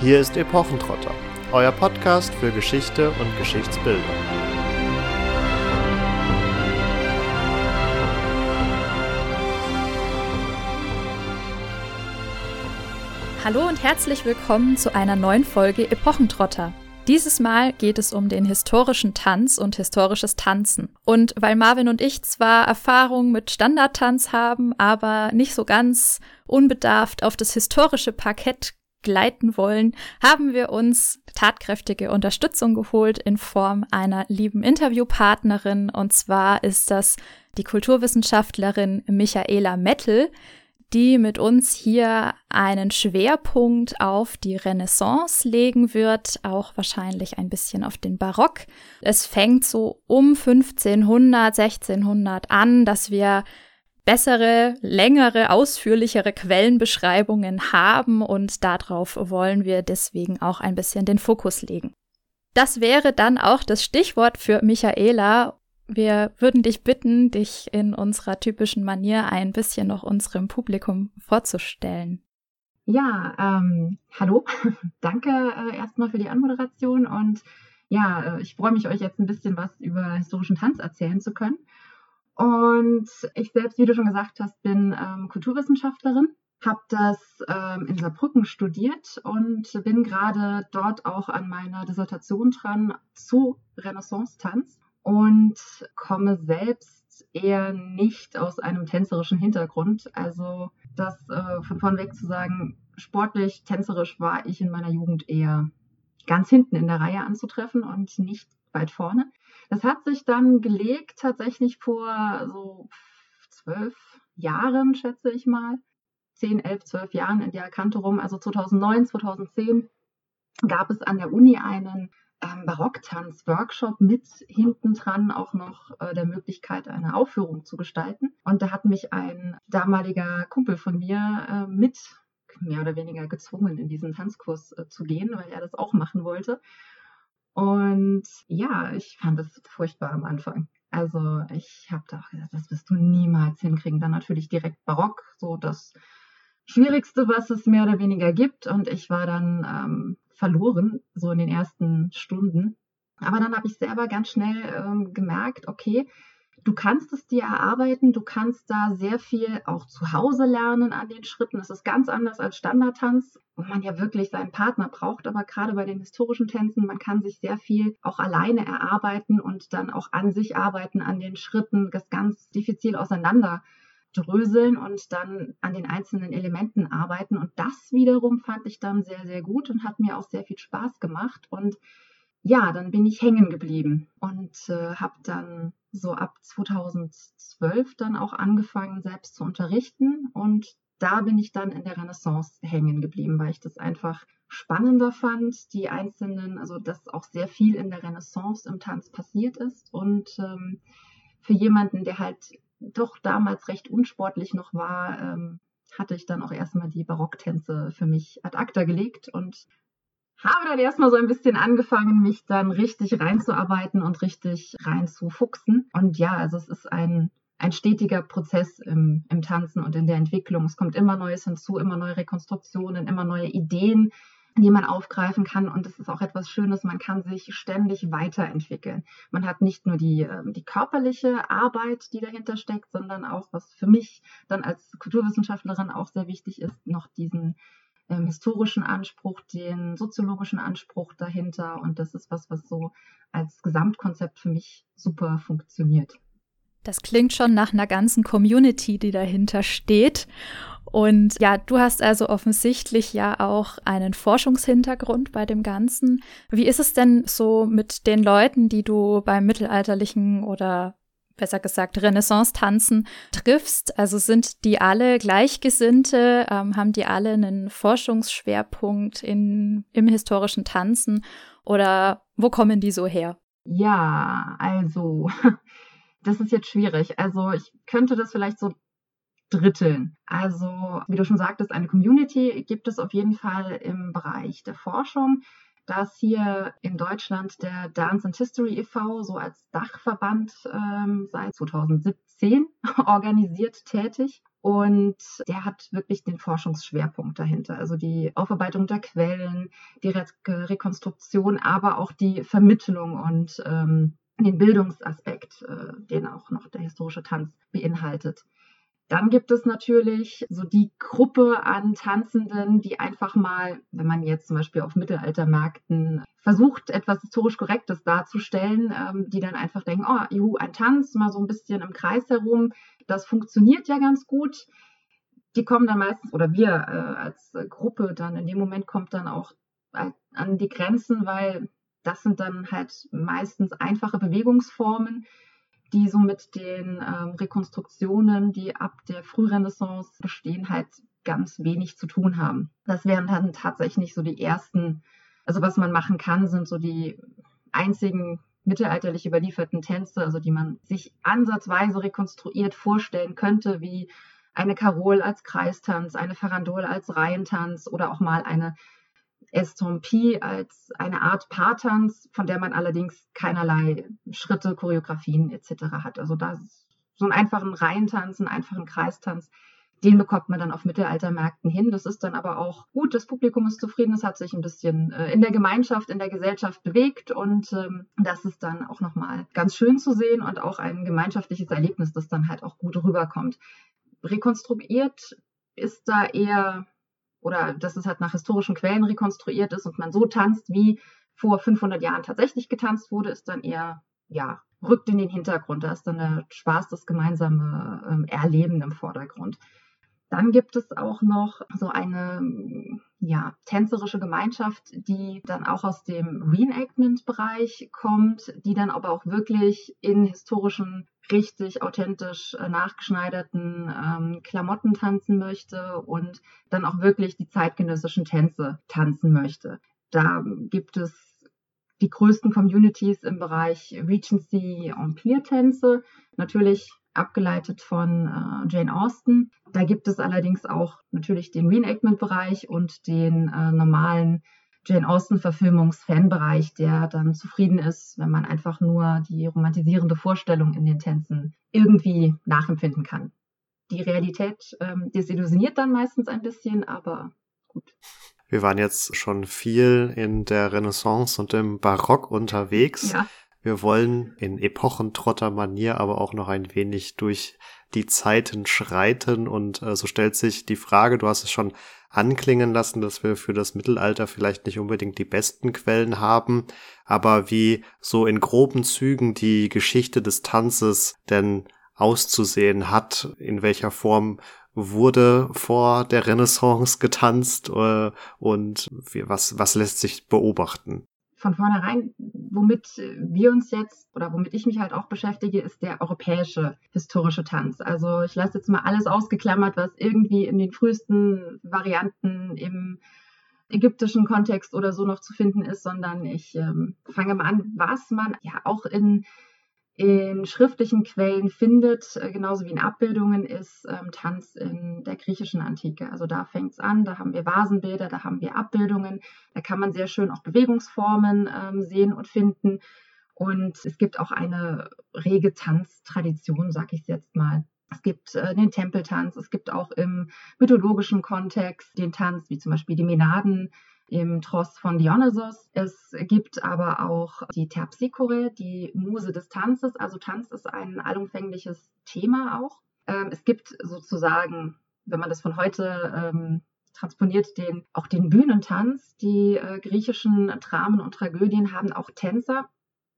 Hier ist Epochentrotter, euer Podcast für Geschichte und Geschichtsbildung. Hallo und herzlich willkommen zu einer neuen Folge Epochentrotter. Dieses Mal geht es um den historischen Tanz und historisches Tanzen. Und weil Marvin und ich zwar Erfahrung mit Standardtanz haben, aber nicht so ganz unbedarft auf das historische Parkett gleiten wollen, haben wir uns tatkräftige Unterstützung geholt in Form einer lieben Interviewpartnerin. Und zwar ist das die Kulturwissenschaftlerin Michaela Mettel, die mit uns hier einen Schwerpunkt auf die Renaissance legen wird, auch wahrscheinlich ein bisschen auf den Barock. Es fängt so um 1500, 1600 an, dass wir bessere, längere, ausführlichere Quellenbeschreibungen haben und darauf wollen wir deswegen auch ein bisschen den Fokus legen. Das wäre dann auch das Stichwort für Michaela wir würden dich bitten, dich in unserer typischen Manier ein bisschen noch unserem Publikum vorzustellen. Ja, ähm, hallo. Danke äh, erstmal für die Anmoderation und ja, äh, ich freue mich, euch jetzt ein bisschen was über historischen Tanz erzählen zu können. Und ich selbst, wie du schon gesagt hast, bin ähm, Kulturwissenschaftlerin, habe das ähm, in Saarbrücken studiert und bin gerade dort auch an meiner Dissertation dran zu Renaissance-Tanz und komme selbst eher nicht aus einem tänzerischen Hintergrund. Also das äh, von vornweg zu sagen, sportlich, tänzerisch war ich in meiner Jugend eher ganz hinten in der Reihe anzutreffen und nicht weit vorne. Das hat sich dann gelegt tatsächlich vor so zwölf Jahren, schätze ich mal. Zehn, elf, zwölf Jahren in der Kante rum, also 2009, 2010 gab es an der Uni einen ähm, Barocktanz-Workshop mit hinten dran auch noch äh, der Möglichkeit, eine Aufführung zu gestalten. Und da hat mich ein damaliger Kumpel von mir äh, mit mehr oder weniger gezwungen, in diesen Tanzkurs äh, zu gehen, weil er das auch machen wollte. Und ja, ich fand es furchtbar am Anfang. Also ich habe da auch gesagt, das wirst du niemals hinkriegen. Dann natürlich direkt Barock, so das Schwierigste, was es mehr oder weniger gibt. Und ich war dann ähm, verloren, so in den ersten Stunden. Aber dann habe ich selber ganz schnell ähm, gemerkt, okay, du kannst es dir erarbeiten, du kannst da sehr viel auch zu Hause lernen an den Schritten. Es ist ganz anders als Standardtanz, wo man ja wirklich seinen Partner braucht, aber gerade bei den historischen Tänzen, man kann sich sehr viel auch alleine erarbeiten und dann auch an sich arbeiten an den Schritten, das ganz diffizil auseinander dröseln und dann an den einzelnen Elementen arbeiten. Und das wiederum fand ich dann sehr, sehr gut und hat mir auch sehr viel Spaß gemacht. Und ja, dann bin ich hängen geblieben und äh, habe dann so ab 2012 dann auch angefangen, selbst zu unterrichten. Und da bin ich dann in der Renaissance hängen geblieben, weil ich das einfach spannender fand, die einzelnen, also dass auch sehr viel in der Renaissance im Tanz passiert ist. Und ähm, für jemanden, der halt doch damals recht unsportlich noch war, ähm, hatte ich dann auch erstmal die Barocktänze für mich ad acta gelegt und habe dann erstmal so ein bisschen angefangen, mich dann richtig reinzuarbeiten und richtig reinzufuchsen. Und ja, also es ist ein, ein stetiger Prozess im, im Tanzen und in der Entwicklung. Es kommt immer Neues hinzu, immer neue Rekonstruktionen, immer neue Ideen, die man aufgreifen kann. Und das ist auch etwas Schönes, man kann sich ständig weiterentwickeln. Man hat nicht nur die, ähm, die körperliche Arbeit, die dahinter steckt, sondern auch, was für mich dann als Kulturwissenschaftlerin auch sehr wichtig ist, noch diesen ähm, historischen Anspruch, den soziologischen Anspruch dahinter. Und das ist was, was so als Gesamtkonzept für mich super funktioniert. Das klingt schon nach einer ganzen Community, die dahinter steht. Und ja, du hast also offensichtlich ja auch einen Forschungshintergrund bei dem Ganzen. Wie ist es denn so mit den Leuten, die du beim mittelalterlichen oder besser gesagt Renaissance-Tanzen triffst? Also sind die alle Gleichgesinnte? Ähm, haben die alle einen Forschungsschwerpunkt in, im historischen Tanzen? Oder wo kommen die so her? Ja, also das ist jetzt schwierig. Also ich könnte das vielleicht so dritteln. Also, wie du schon sagtest, eine Community gibt es auf jeden Fall im Bereich der Forschung. Dass hier in Deutschland der Dance and History e.V. so als Dachverband ähm, seit 2017 organisiert tätig. Und der hat wirklich den Forschungsschwerpunkt dahinter. Also die Aufarbeitung der Quellen, die Re Rekonstruktion, aber auch die Vermittlung und ähm, den Bildungsaspekt, äh, den auch noch der historische Tanz beinhaltet. Dann gibt es natürlich so die Gruppe an Tanzenden, die einfach mal, wenn man jetzt zum Beispiel auf Mittelaltermärkten versucht, etwas historisch Korrektes darzustellen, ähm, die dann einfach denken, oh, juhu, ein Tanz, mal so ein bisschen im Kreis herum, das funktioniert ja ganz gut. Die kommen dann meistens, oder wir äh, als Gruppe dann in dem Moment kommt dann auch an die Grenzen, weil das sind dann halt meistens einfache Bewegungsformen, die so mit den ähm, Rekonstruktionen, die ab der Frührenaissance bestehen, halt ganz wenig zu tun haben. Das wären dann tatsächlich so die ersten, also was man machen kann, sind so die einzigen mittelalterlich überlieferten Tänze, also die man sich ansatzweise rekonstruiert vorstellen könnte, wie eine Karol als Kreistanz, eine Farandole als Reihentanz oder auch mal eine Estampie als eine Art Paartanz, von der man allerdings keinerlei Schritte, Choreografien etc. hat. Also da so einen einfachen Reihentanz, einen einfachen Kreistanz, den bekommt man dann auf Mittelaltermärkten hin. Das ist dann aber auch gut, das Publikum ist zufrieden, es hat sich ein bisschen äh, in der Gemeinschaft, in der Gesellschaft bewegt und ähm, das ist dann auch nochmal ganz schön zu sehen und auch ein gemeinschaftliches Erlebnis, das dann halt auch gut rüberkommt. Rekonstruiert ist da eher oder dass es halt nach historischen Quellen rekonstruiert ist und man so tanzt, wie vor 500 Jahren tatsächlich getanzt wurde, ist dann eher, ja, rückt in den Hintergrund. Da ist dann der Spaß, das gemeinsame ähm, Erleben im Vordergrund. Dann gibt es auch noch so eine ja, tänzerische Gemeinschaft, die dann auch aus dem Reenactment-Bereich kommt, die dann aber auch wirklich in historischen, richtig authentisch äh, nachgeschneiderten ähm, Klamotten tanzen möchte und dann auch wirklich die zeitgenössischen Tänze tanzen möchte. Da gibt es die größten Communities im Bereich Regency Empire-Tänze. Natürlich abgeleitet von äh, Jane Austen. Da gibt es allerdings auch natürlich den Reenactment-Bereich und den äh, normalen Jane Austen-Verfilmungs-Fanbereich, der dann zufrieden ist, wenn man einfach nur die romantisierende Vorstellung in den Tänzen irgendwie nachempfinden kann. Die Realität ähm, desillusioniert dann meistens ein bisschen, aber gut. Wir waren jetzt schon viel in der Renaissance und im Barock unterwegs. Ja. Wir wollen in Epochentrotter-Manier aber auch noch ein wenig durch die Zeiten schreiten und äh, so stellt sich die Frage, du hast es schon anklingen lassen, dass wir für das Mittelalter vielleicht nicht unbedingt die besten Quellen haben, aber wie so in groben Zügen die Geschichte des Tanzes denn auszusehen hat, in welcher Form wurde vor der Renaissance getanzt äh, und wie, was, was lässt sich beobachten? Von vornherein, womit wir uns jetzt oder womit ich mich halt auch beschäftige, ist der europäische historische Tanz. Also ich lasse jetzt mal alles ausgeklammert, was irgendwie in den frühesten Varianten im ägyptischen Kontext oder so noch zu finden ist, sondern ich ähm, fange mal an, was man ja auch in in schriftlichen Quellen findet, äh, genauso wie in Abbildungen, ist ähm, Tanz in der griechischen Antike. Also da fängt es an, da haben wir Vasenbilder, da haben wir Abbildungen, da kann man sehr schön auch Bewegungsformen ähm, sehen und finden. Und es gibt auch eine rege Tanztradition, sag ich jetzt mal. Es gibt äh, den Tempeltanz, es gibt auch im mythologischen Kontext den Tanz, wie zum Beispiel die Menaden, im Tross von Dionysos. Es gibt aber auch die Terpsichore, die Muse des Tanzes. Also Tanz ist ein allumfängliches Thema auch. Ähm, es gibt sozusagen, wenn man das von heute ähm, transponiert, den, auch den Bühnentanz. Die äh, griechischen Dramen und Tragödien haben auch Tänzer,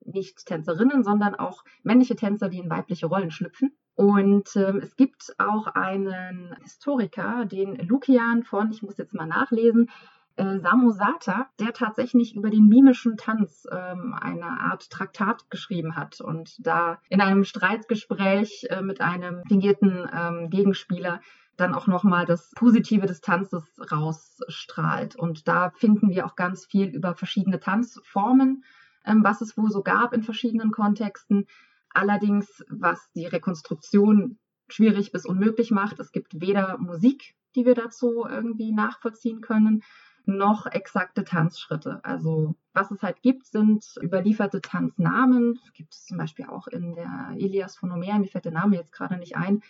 nicht Tänzerinnen, sondern auch männliche Tänzer, die in weibliche Rollen schlüpfen. Und ähm, es gibt auch einen Historiker, den Lukian von, ich muss jetzt mal nachlesen, äh, Samosata, der tatsächlich über den mimischen Tanz ähm, eine Art Traktat geschrieben hat und da in einem Streitgespräch äh, mit einem fingierten ähm, Gegenspieler dann auch nochmal das Positive des Tanzes rausstrahlt. Und da finden wir auch ganz viel über verschiedene Tanzformen, ähm, was es wohl so gab in verschiedenen Kontexten. Allerdings, was die Rekonstruktion schwierig bis unmöglich macht, es gibt weder Musik, die wir dazu irgendwie nachvollziehen können, noch exakte Tanzschritte. Also was es halt gibt, sind überlieferte Tanznamen. Gibt es zum Beispiel auch in der Ilias von Homer, mir fällt der Name jetzt gerade nicht ein.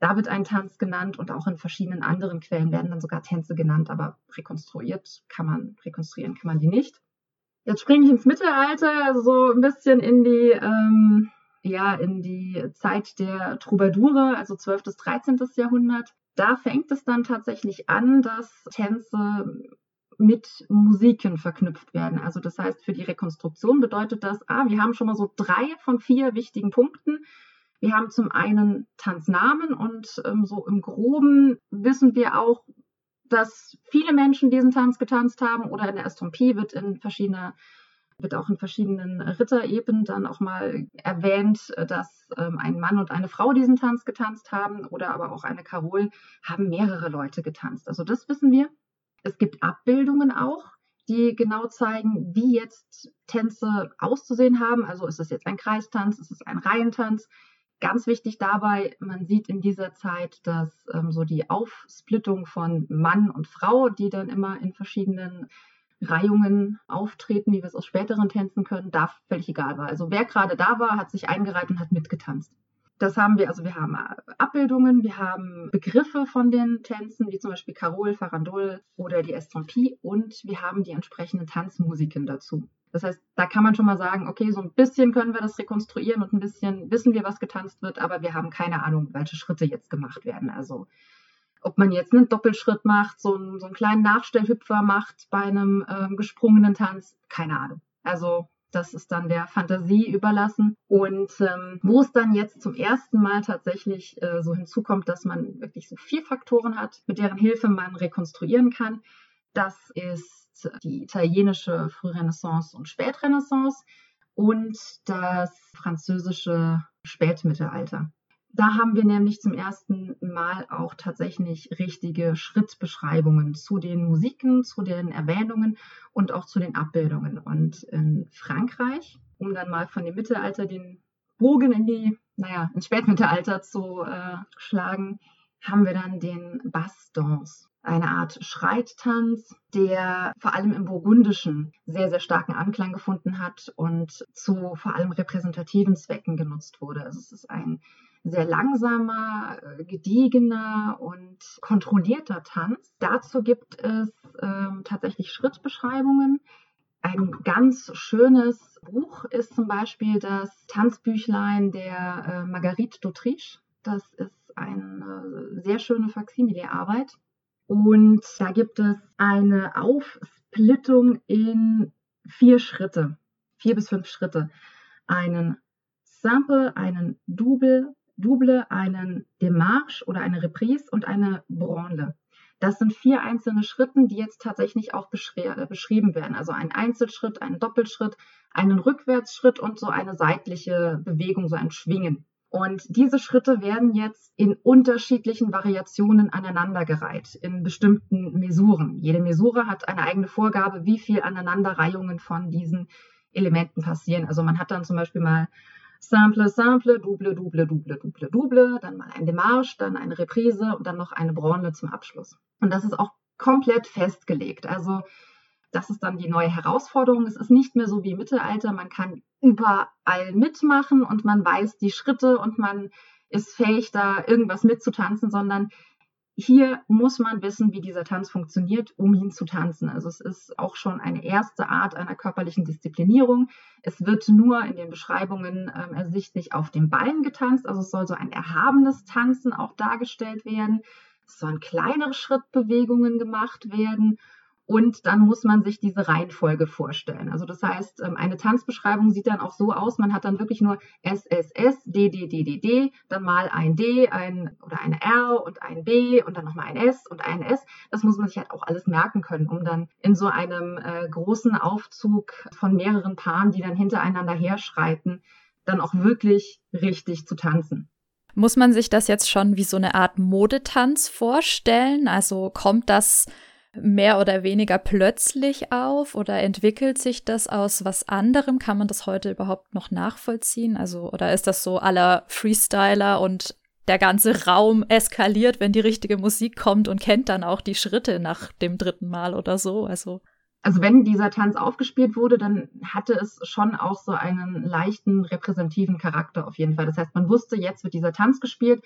Da wird ein Tanz genannt und auch in verschiedenen anderen Quellen werden dann sogar Tänze genannt, aber rekonstruiert kann man, rekonstruieren kann man die nicht. Jetzt springe ich ins Mittelalter, so ein bisschen in die, ähm, ja, in die Zeit der Troubadoure, also 12. bis 13. Jahrhundert. Da fängt es dann tatsächlich an, dass Tänze mit Musiken verknüpft werden. Also das heißt, für die Rekonstruktion bedeutet das, ah, wir haben schon mal so drei von vier wichtigen Punkten. Wir haben zum einen Tanznamen und ähm, so im groben wissen wir auch, dass viele Menschen diesen Tanz getanzt haben oder in der Estompie wird in verschiedener wird auch in verschiedenen Ritterepen dann auch mal erwähnt, dass ähm, ein Mann und eine Frau diesen Tanz getanzt haben oder aber auch eine Karol haben mehrere Leute getanzt. Also das wissen wir. Es gibt Abbildungen auch, die genau zeigen, wie jetzt Tänze auszusehen haben. Also ist es jetzt ein Kreistanz, ist es ein Reihentanz? Ganz wichtig dabei, man sieht in dieser Zeit, dass ähm, so die Aufsplittung von Mann und Frau, die dann immer in verschiedenen Reihungen auftreten, wie wir es aus späteren Tänzen können, da völlig egal war. Also wer gerade da war, hat sich eingereiht und hat mitgetanzt. Das haben wir, also wir haben äh, Abbildungen, wir haben Begriffe von den Tänzen, wie zum Beispiel Carol, Farandol oder die Estompie und wir haben die entsprechenden Tanzmusiken dazu. Das heißt, da kann man schon mal sagen, okay, so ein bisschen können wir das rekonstruieren und ein bisschen wissen wir, was getanzt wird, aber wir haben keine Ahnung, welche Schritte jetzt gemacht werden. Also ob man jetzt einen Doppelschritt macht, so einen, so einen kleinen Nachstellhüpfer macht bei einem ähm, gesprungenen Tanz, keine Ahnung. Also das ist dann der Fantasie überlassen. Und ähm, wo es dann jetzt zum ersten Mal tatsächlich äh, so hinzukommt, dass man wirklich so vier Faktoren hat, mit deren Hilfe man rekonstruieren kann, das ist die italienische Frührenaissance und Spätrenaissance und das französische Spätmittelalter. Da haben wir nämlich zum ersten Mal auch tatsächlich richtige Schrittbeschreibungen zu den Musiken, zu den Erwähnungen und auch zu den Abbildungen. Und in Frankreich, um dann mal von dem Mittelalter den Bogen in die, naja, ins Spätmittelalter zu äh, schlagen, haben wir dann den Basse Danse, eine Art Schreittanz, der vor allem im Burgundischen sehr, sehr starken Anklang gefunden hat und zu vor allem repräsentativen Zwecken genutzt wurde. Also es ist ein sehr langsamer, äh, gediegener und kontrollierter Tanz. Dazu gibt es ähm, tatsächlich Schrittbeschreibungen. Ein ganz schönes Buch ist zum Beispiel das Tanzbüchlein der äh, Marguerite d'Autriche. Das ist eine sehr schöne Faximile-Arbeit. Und da gibt es eine Aufsplittung in vier Schritte, vier bis fünf Schritte. Einen Sample, einen Double, Double, einen Demarche oder eine Reprise und eine Branle. Das sind vier einzelne Schritte, die jetzt tatsächlich auch äh, beschrieben werden. Also ein Einzelschritt, einen Doppelschritt, einen Rückwärtsschritt und so eine seitliche Bewegung, so ein Schwingen. Und diese Schritte werden jetzt in unterschiedlichen Variationen aneinandergereiht, in bestimmten Mesuren. Jede Mesure hat eine eigene Vorgabe, wie viel Aneinanderreihungen von diesen Elementen passieren. Also man hat dann zum Beispiel mal Simple, Simple, Double, Double, Double, Double, Double, dann mal ein Demarche, dann eine Reprise und dann noch eine Branle zum Abschluss. Und das ist auch komplett festgelegt. Also das ist dann die neue Herausforderung. Es ist nicht mehr so wie im Mittelalter. Man kann überall mitmachen und man weiß die Schritte und man ist fähig, da irgendwas mitzutanzen, sondern hier muss man wissen, wie dieser Tanz funktioniert, um ihn zu tanzen. Also es ist auch schon eine erste Art einer körperlichen Disziplinierung. Es wird nur in den Beschreibungen ähm, ersichtlich auf dem Bein getanzt. Also es soll so ein erhabenes Tanzen auch dargestellt werden. Es sollen kleinere Schrittbewegungen gemacht werden und dann muss man sich diese Reihenfolge vorstellen. Also das heißt, ähm, eine Tanzbeschreibung sieht dann auch so aus, man hat dann wirklich nur S, S, D, D, D, D, D, dann mal ein D, ein oder eine R und ein B und dann nochmal ein S und ein S. Das muss man sich halt auch alles merken können, um dann in so einem äh, großen Aufzug von mehreren Paaren, die dann hintereinander herschreiten, dann auch wirklich richtig zu tanzen. Muss man sich das jetzt schon wie so eine Art Modetanz vorstellen? Also kommt das mehr oder weniger plötzlich auf oder entwickelt sich das aus was anderem? Kann man das heute überhaupt noch nachvollziehen? Also, oder ist das so aller Freestyler und der ganze Raum eskaliert, wenn die richtige Musik kommt und kennt dann auch die Schritte nach dem dritten Mal oder so. Also also wenn dieser Tanz aufgespielt wurde, dann hatte es schon auch so einen leichten repräsentativen Charakter auf jeden Fall. Das heißt, man wusste, jetzt wird dieser Tanz gespielt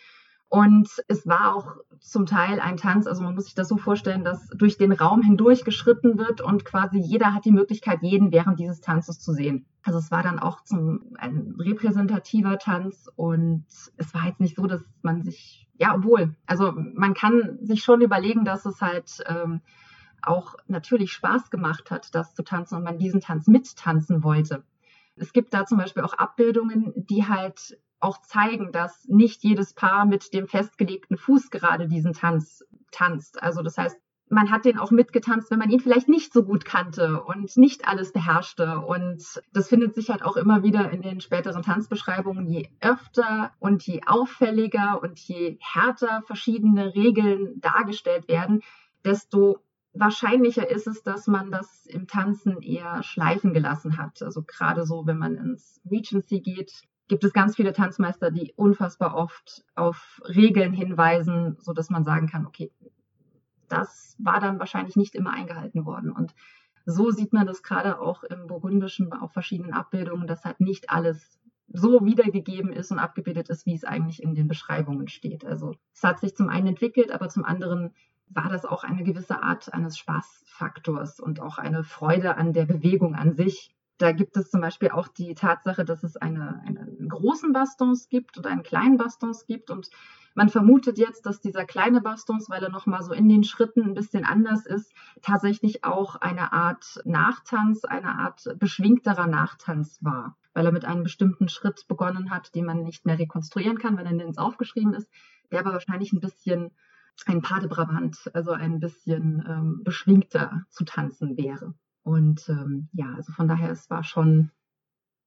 und es war auch zum Teil ein Tanz, also man muss sich das so vorstellen, dass durch den Raum hindurch geschritten wird und quasi jeder hat die Möglichkeit, jeden während dieses Tanzes zu sehen. Also es war dann auch zum, ein repräsentativer Tanz und es war jetzt nicht so, dass man sich, ja, obwohl, also man kann sich schon überlegen, dass es halt ähm, auch natürlich Spaß gemacht hat, das zu tanzen und man diesen Tanz mittanzen wollte. Es gibt da zum Beispiel auch Abbildungen, die halt auch zeigen, dass nicht jedes Paar mit dem festgelegten Fuß gerade diesen Tanz tanzt. Also das heißt, man hat den auch mitgetanzt, wenn man ihn vielleicht nicht so gut kannte und nicht alles beherrschte. Und das findet sich halt auch immer wieder in den späteren Tanzbeschreibungen. Je öfter und je auffälliger und je härter verschiedene Regeln dargestellt werden, desto wahrscheinlicher ist es, dass man das im Tanzen eher schleifen gelassen hat. Also gerade so, wenn man ins Regency geht, gibt es ganz viele Tanzmeister, die unfassbar oft auf Regeln hinweisen, so dass man sagen kann, okay, das war dann wahrscheinlich nicht immer eingehalten worden. Und so sieht man das gerade auch im Burgundischen auf verschiedenen Abbildungen, dass halt nicht alles so wiedergegeben ist und abgebildet ist, wie es eigentlich in den Beschreibungen steht. Also es hat sich zum einen entwickelt, aber zum anderen war das auch eine gewisse Art eines Spaßfaktors und auch eine Freude an der Bewegung an sich, da gibt es zum Beispiel auch die Tatsache, dass es eine, einen großen Bastons gibt und einen kleinen Bastons gibt. Und man vermutet jetzt, dass dieser kleine Bastons, weil er nochmal so in den Schritten ein bisschen anders ist, tatsächlich auch eine Art Nachtanz, eine Art beschwingterer Nachtanz war. Weil er mit einem bestimmten Schritt begonnen hat, den man nicht mehr rekonstruieren kann, wenn er nirgends aufgeschrieben ist, der aber wahrscheinlich ein bisschen ein Pas de Brabant, also ein bisschen ähm, beschwingter zu tanzen wäre. Und ähm, ja, also von daher, es war schon,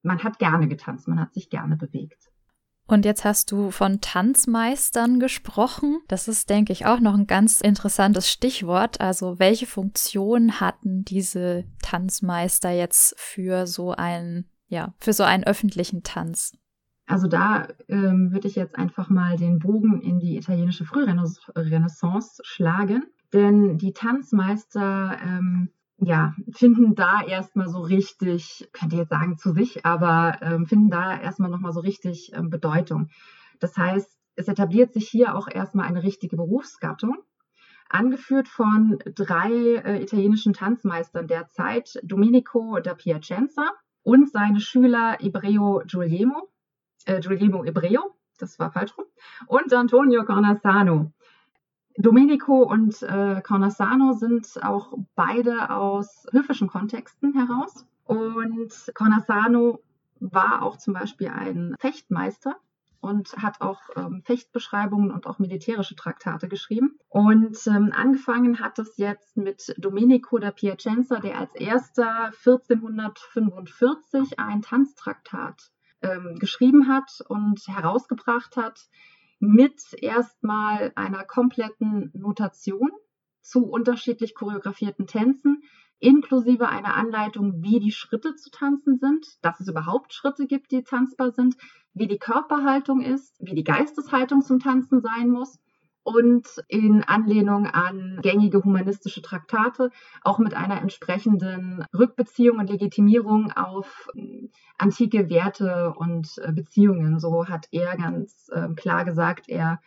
man hat gerne getanzt, man hat sich gerne bewegt. Und jetzt hast du von Tanzmeistern gesprochen. Das ist, denke ich, auch noch ein ganz interessantes Stichwort. Also welche Funktion hatten diese Tanzmeister jetzt für so einen, ja, für so einen öffentlichen Tanz? Also da ähm, würde ich jetzt einfach mal den Bogen in die italienische Frührenaissance schlagen. Denn die Tanzmeister ähm, ja, finden da erstmal so richtig, könnt ihr jetzt sagen zu sich, aber ähm, finden da erstmal nochmal so richtig ähm, Bedeutung. Das heißt, es etabliert sich hier auch erstmal eine richtige Berufsgattung, angeführt von drei äh, italienischen Tanzmeistern der Zeit, Domenico da Piacenza und seine Schüler Ebreo Giuliemo, äh, Giuliemo Ebreo, das war falsch rum, und Antonio Cornasano. Domenico und äh, Cornasano sind auch beide aus höfischen Kontexten heraus. Und Cornasano war auch zum Beispiel ein Fechtmeister und hat auch ähm, Fechtbeschreibungen und auch militärische Traktate geschrieben. Und ähm, angefangen hat es jetzt mit Domenico da Piacenza, der als erster 1445 ein Tanztraktat ähm, geschrieben hat und herausgebracht hat, mit erstmal einer kompletten Notation zu unterschiedlich choreografierten Tänzen, inklusive einer Anleitung, wie die Schritte zu tanzen sind, dass es überhaupt Schritte gibt, die tanzbar sind, wie die Körperhaltung ist, wie die Geisteshaltung zum Tanzen sein muss und in Anlehnung an gängige humanistische Traktate auch mit einer entsprechenden Rückbeziehung und Legitimierung auf äh, antike Werte und äh, Beziehungen. So hat er ganz äh, klar gesagt, er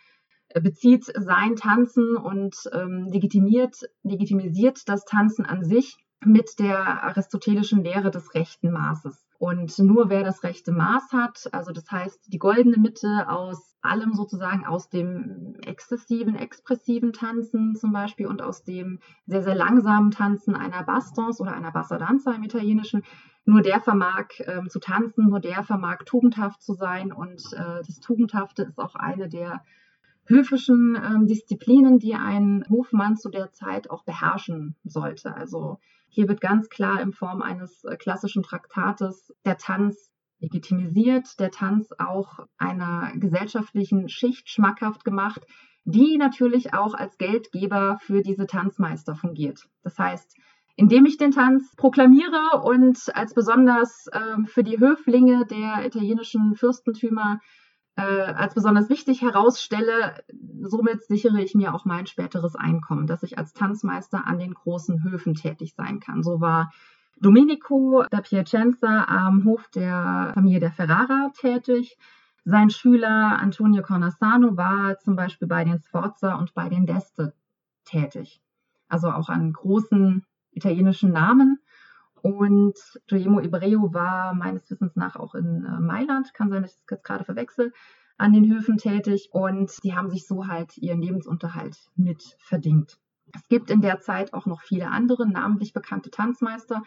bezieht sein Tanzen und ähm, legitimiert, legitimisiert das Tanzen an sich mit der aristotelischen Lehre des rechten Maßes. Und nur wer das rechte Maß hat, also das heißt die goldene Mitte aus allem sozusagen, aus dem exzessiven, expressiven Tanzen zum Beispiel und aus dem sehr, sehr langsamen Tanzen einer Bastons oder einer Bassadanza im Italienischen, nur der vermag ähm, zu tanzen, nur der vermag tugendhaft zu sein. Und äh, das Tugendhafte ist auch eine der höfischen ähm, Disziplinen, die ein Hofmann zu der Zeit auch beherrschen sollte. Also hier wird ganz klar in Form eines äh, klassischen Traktates der Tanz legitimisiert, der Tanz auch einer gesellschaftlichen Schicht schmackhaft gemacht, die natürlich auch als Geldgeber für diese Tanzmeister fungiert. Das heißt, indem ich den Tanz proklamiere und als besonders äh, für die Höflinge der italienischen Fürstentümer äh, als besonders wichtig herausstelle. Somit sichere ich mir auch mein späteres Einkommen, dass ich als Tanzmeister an den großen Höfen tätig sein kann. So war Domenico da Piacenza am Hof der Familie der Ferrara tätig. Sein Schüler Antonio Cornasano war zum Beispiel bei den Sforza und bei den Deste tätig. Also auch an großen italienischen Namen. Und Guillermo Ibreo war meines Wissens nach auch in äh, Mailand, kann sein, dass ich das jetzt gerade verwechsel, an den Höfen tätig und die haben sich so halt ihren Lebensunterhalt mit verdient. Es gibt in der Zeit auch noch viele andere namentlich bekannte Tanzmeister,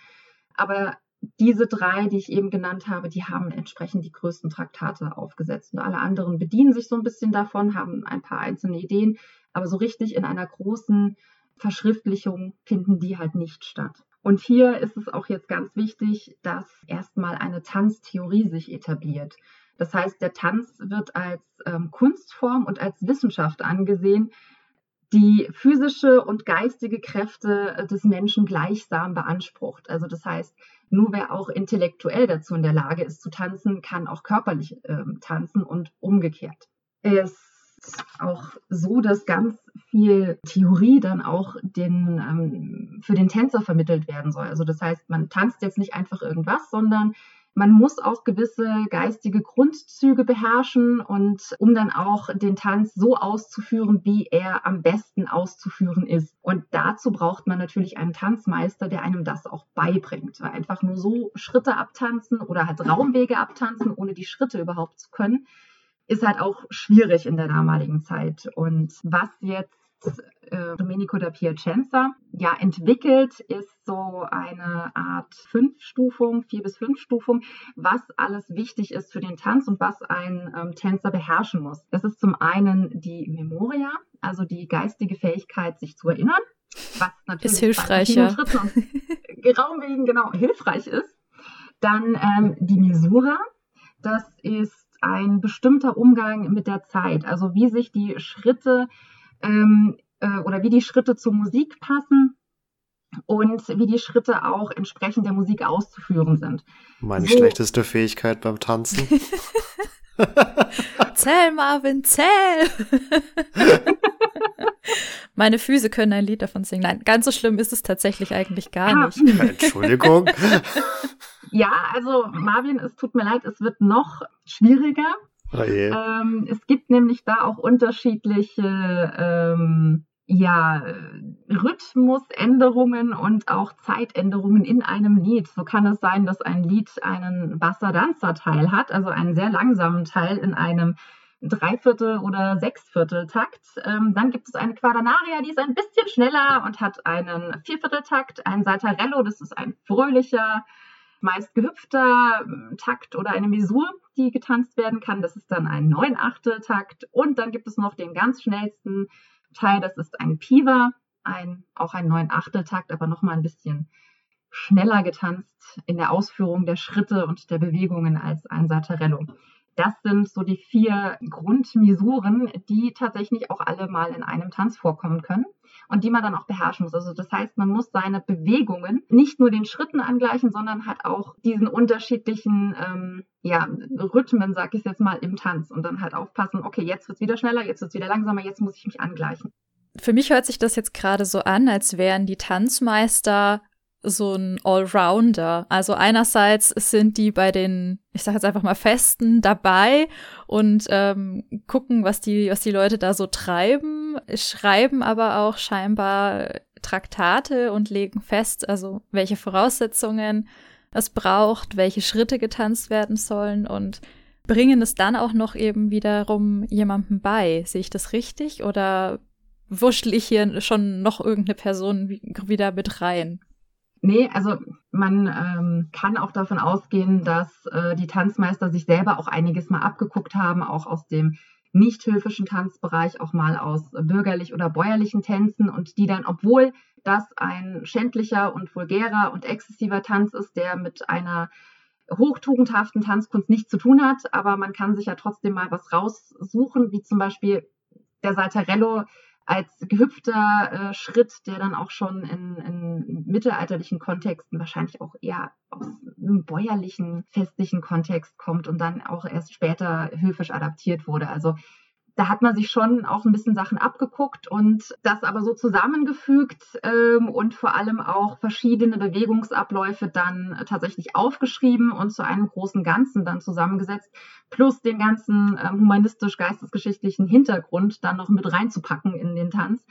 aber diese drei, die ich eben genannt habe, die haben entsprechend die größten Traktate aufgesetzt und alle anderen bedienen sich so ein bisschen davon, haben ein paar einzelne Ideen, aber so richtig in einer großen Verschriftlichung finden die halt nicht statt. Und hier ist es auch jetzt ganz wichtig, dass erstmal eine Tanztheorie sich etabliert. Das heißt, der Tanz wird als ähm, Kunstform und als Wissenschaft angesehen, die physische und geistige Kräfte äh, des Menschen gleichsam beansprucht. Also das heißt, nur wer auch intellektuell dazu in der Lage ist zu tanzen, kann auch körperlich ähm, tanzen und umgekehrt. Es auch so, dass ganz viel Theorie dann auch den, ähm, für den Tänzer vermittelt werden soll. Also das heißt, man tanzt jetzt nicht einfach irgendwas, sondern man muss auch gewisse geistige Grundzüge beherrschen und um dann auch den Tanz so auszuführen, wie er am besten auszuführen ist. Und dazu braucht man natürlich einen Tanzmeister, der einem das auch beibringt. Weil einfach nur so Schritte abtanzen oder halt Raumwege abtanzen, ohne die Schritte überhaupt zu können, ist halt auch schwierig in der damaligen Zeit. Und was jetzt äh, Domenico da Piacenza ja entwickelt, ist so eine Art Fünfstufung, vier bis fünf Stufung, was alles wichtig ist für den Tanz und was ein ähm, Tänzer beherrschen muss. Das ist zum einen die Memoria, also die geistige Fähigkeit, sich zu erinnern, was natürlich ist hilfreicher. und Raumwegen genau hilfreich ist. Dann ähm, die Misura, das ist ein bestimmter Umgang mit der Zeit, also wie sich die Schritte ähm, äh, oder wie die Schritte zur Musik passen und wie die Schritte auch entsprechend der Musik auszuführen sind. Meine so. schlechteste Fähigkeit beim Tanzen. zähl, Marvin, zähl! Meine Füße können ein Lied davon singen. Nein, ganz so schlimm ist es tatsächlich eigentlich gar nicht. Entschuldigung. Ja, also Marvin, es tut mir leid, es wird noch schwieriger. Ähm, es gibt nämlich da auch unterschiedliche ähm, ja, Rhythmusänderungen und auch Zeitänderungen in einem Lied. So kann es sein, dass ein Lied einen Bassa-Danza-Teil hat, also einen sehr langsamen Teil in einem Dreiviertel- oder Sechsvierteltakt. Ähm, dann gibt es eine Quadernaria, die ist ein bisschen schneller und hat einen Viervierteltakt, ein Saltarello, das ist ein fröhlicher meist gehüpfter ähm, Takt oder eine Mesur, die getanzt werden kann. Das ist dann ein 9 Achtel Takt. Und dann gibt es noch den ganz schnellsten Teil, das ist ein Piva, ein, auch ein 9 Achtel Takt, aber nochmal ein bisschen schneller getanzt in der Ausführung der Schritte und der Bewegungen als ein Sartarello. Das sind so die vier Grundmisuren, die tatsächlich auch alle mal in einem Tanz vorkommen können und die man dann auch beherrschen muss. Also das heißt, man muss seine Bewegungen nicht nur den Schritten angleichen, sondern halt auch diesen unterschiedlichen ähm, ja, Rhythmen, sag ich jetzt mal, im Tanz und dann halt aufpassen, okay, jetzt wird es wieder schneller, jetzt wird es wieder langsamer, jetzt muss ich mich angleichen. Für mich hört sich das jetzt gerade so an, als wären die Tanzmeister so ein Allrounder. Also einerseits sind die bei den, ich sage jetzt einfach mal Festen dabei und ähm, gucken, was die, was die Leute da so treiben, schreiben aber auch scheinbar Traktate und legen fest, also welche Voraussetzungen es braucht, welche Schritte getanzt werden sollen und bringen es dann auch noch eben wiederum jemandem bei. Sehe ich das richtig oder wurschtel ich hier schon noch irgendeine Person wieder mit rein? Nee, also man ähm, kann auch davon ausgehen, dass äh, die Tanzmeister sich selber auch einiges mal abgeguckt haben, auch aus dem nicht höfischen Tanzbereich, auch mal aus bürgerlich oder bäuerlichen Tänzen und die dann, obwohl das ein schändlicher und vulgärer und exzessiver Tanz ist, der mit einer hochtugendhaften Tanzkunst nichts zu tun hat, aber man kann sich ja trotzdem mal was raussuchen, wie zum Beispiel der Saltarello als gehüpfter äh, Schritt, der dann auch schon in, in mittelalterlichen Kontexten wahrscheinlich auch eher aus einem bäuerlichen, festlichen Kontext kommt und dann auch erst später höfisch adaptiert wurde. Also da hat man sich schon auch ein bisschen Sachen abgeguckt und das aber so zusammengefügt ähm, und vor allem auch verschiedene Bewegungsabläufe dann tatsächlich aufgeschrieben und zu einem großen Ganzen dann zusammengesetzt, plus den ganzen ähm, humanistisch-geistesgeschichtlichen Hintergrund dann noch mit reinzupacken in den Tanz.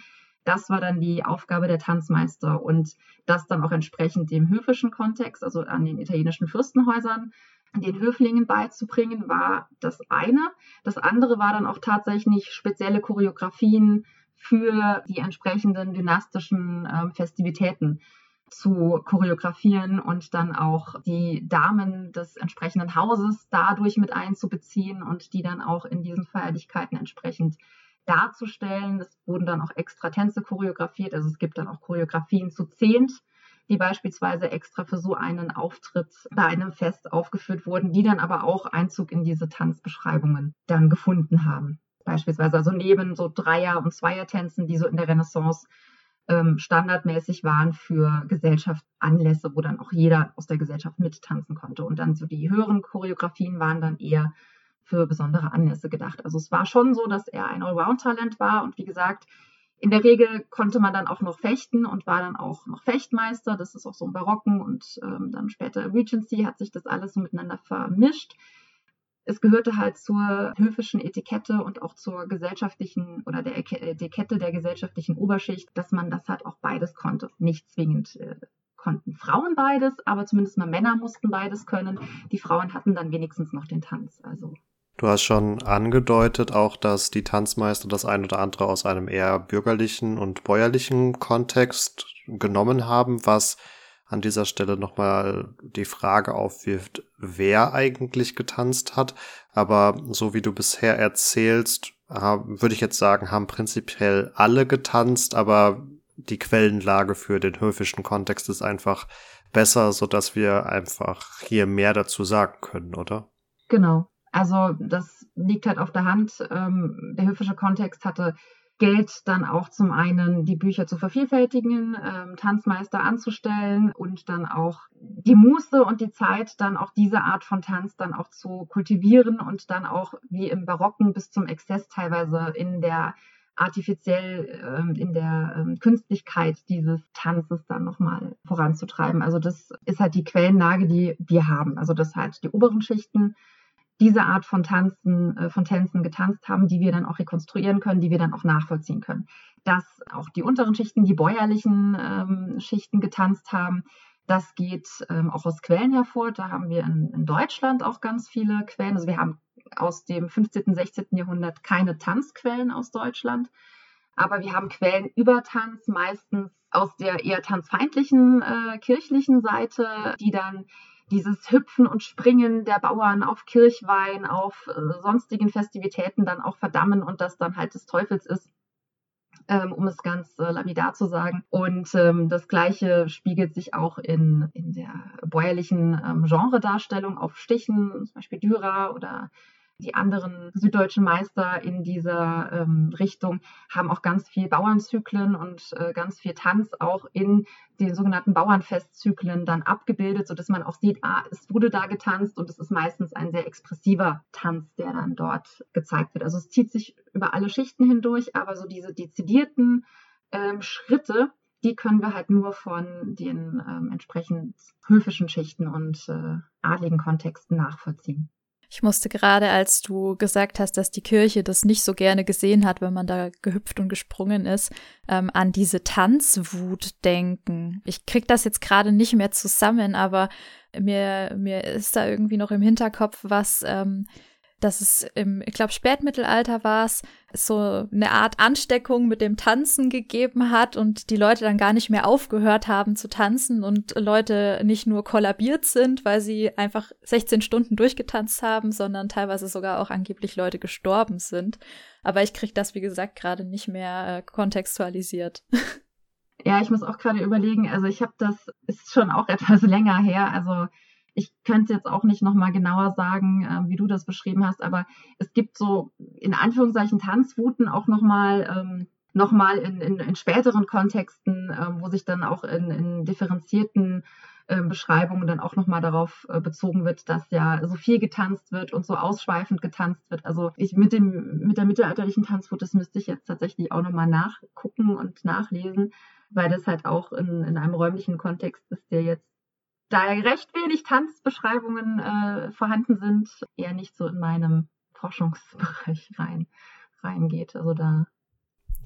Das war dann die Aufgabe der Tanzmeister und das dann auch entsprechend dem höfischen Kontext, also an den italienischen Fürstenhäusern den Höflingen beizubringen, war das eine. Das andere war dann auch tatsächlich spezielle Choreografien für die entsprechenden dynastischen äh, Festivitäten zu choreografieren und dann auch die Damen des entsprechenden Hauses dadurch mit einzubeziehen und die dann auch in diesen Feierlichkeiten entsprechend darzustellen. Es wurden dann auch extra Tänze choreografiert, also es gibt dann auch Choreografien zu Zehnt die beispielsweise extra für so einen Auftritt bei einem Fest aufgeführt wurden, die dann aber auch Einzug in diese Tanzbeschreibungen dann gefunden haben. Beispielsweise also neben so Dreier- und Zweiertänzen, die so in der Renaissance ähm, standardmäßig waren für Gesellschaftsanlässe, wo dann auch jeder aus der Gesellschaft mittanzen konnte. Und dann so die höheren Choreografien waren dann eher für besondere Anlässe gedacht. Also es war schon so, dass er ein Allround-Talent war und wie gesagt, in der Regel konnte man dann auch noch fechten und war dann auch noch Fechtmeister. Das ist auch so im Barocken und ähm, dann später Regency hat sich das alles so miteinander vermischt. Es gehörte halt zur höfischen Etikette und auch zur gesellschaftlichen oder der Etikette der gesellschaftlichen Oberschicht, dass man das halt auch beides konnte. Nicht zwingend äh, konnten Frauen beides, aber zumindest mal Männer mussten beides können. Die Frauen hatten dann wenigstens noch den Tanz. Also Du hast schon angedeutet auch, dass die Tanzmeister das ein oder andere aus einem eher bürgerlichen und bäuerlichen Kontext genommen haben, was an dieser Stelle nochmal die Frage aufwirft, wer eigentlich getanzt hat. Aber so wie du bisher erzählst, würde ich jetzt sagen, haben prinzipiell alle getanzt, aber die Quellenlage für den höfischen Kontext ist einfach besser, so dass wir einfach hier mehr dazu sagen können, oder? Genau. Also das liegt halt auf der Hand. Ähm, der höfische Kontext hatte Geld dann auch zum einen die Bücher zu vervielfältigen, ähm, Tanzmeister anzustellen und dann auch die Muße und die Zeit, dann auch diese Art von Tanz dann auch zu kultivieren und dann auch wie im Barocken bis zum Exzess teilweise in der artifiziell ähm, in der ähm, Künstlichkeit dieses Tanzes dann nochmal voranzutreiben. Also das ist halt die Quellenlage, die wir haben. Also das halt die oberen Schichten diese Art von Tanzen, äh, von Tänzen getanzt haben, die wir dann auch rekonstruieren können, die wir dann auch nachvollziehen können. Dass auch die unteren Schichten, die bäuerlichen ähm, Schichten getanzt haben, das geht ähm, auch aus Quellen hervor. Da haben wir in, in, Deutschland auch ganz viele Quellen. Also wir haben aus dem 15., 16. Jahrhundert keine Tanzquellen aus Deutschland. Aber wir haben Quellen über Tanz, meistens aus der eher tanzfeindlichen äh, kirchlichen Seite, die dann dieses Hüpfen und Springen der Bauern auf Kirchwein, auf äh, sonstigen Festivitäten dann auch verdammen und das dann halt des Teufels ist. Ähm, um es ganz äh, lapidar zu sagen. Und ähm, das Gleiche spiegelt sich auch in, in der bäuerlichen ähm, Genredarstellung auf Stichen, zum Beispiel Dürer oder die anderen süddeutschen Meister in dieser ähm, Richtung haben auch ganz viel Bauernzyklen und äh, ganz viel Tanz auch in den sogenannten Bauernfestzyklen dann abgebildet, sodass man auch sieht, ah, es wurde da getanzt und es ist meistens ein sehr expressiver Tanz, der dann dort gezeigt wird. Also es zieht sich über alle Schichten hindurch, aber so diese dezidierten ähm, Schritte, die können wir halt nur von den ähm, entsprechend höfischen Schichten und äh, adligen Kontexten nachvollziehen. Ich musste gerade, als du gesagt hast, dass die Kirche das nicht so gerne gesehen hat, wenn man da gehüpft und gesprungen ist, ähm, an diese Tanzwut denken. Ich krieg das jetzt gerade nicht mehr zusammen, aber mir, mir ist da irgendwie noch im Hinterkopf was, ähm, dass es im, ich glaube, Spätmittelalter war es, so eine Art Ansteckung mit dem Tanzen gegeben hat und die Leute dann gar nicht mehr aufgehört haben zu tanzen und Leute nicht nur kollabiert sind, weil sie einfach 16 Stunden durchgetanzt haben, sondern teilweise sogar auch angeblich Leute gestorben sind. Aber ich kriege das, wie gesagt, gerade nicht mehr äh, kontextualisiert. Ja, ich muss auch gerade überlegen, also ich habe das, ist schon auch etwas länger her, also ich könnte jetzt auch nicht nochmal genauer sagen, äh, wie du das beschrieben hast, aber es gibt so in Anführungszeichen Tanzwuten auch nochmal ähm, noch in, in, in, späteren Kontexten ähm, wo sich dann auch in, in differenzierten äh, Beschreibungen dann auch nochmal darauf äh, bezogen wird, dass ja so viel getanzt wird und so ausschweifend getanzt wird. Also ich mit dem mit der mittelalterlichen Tanzwut, das müsste ich jetzt tatsächlich auch nochmal nachgucken und nachlesen, weil das halt auch in, in einem räumlichen Kontext ist, der jetzt da recht wenig Tanzbeschreibungen äh, vorhanden sind, eher nicht so in meinem Forschungsbereich rein reingeht. Also da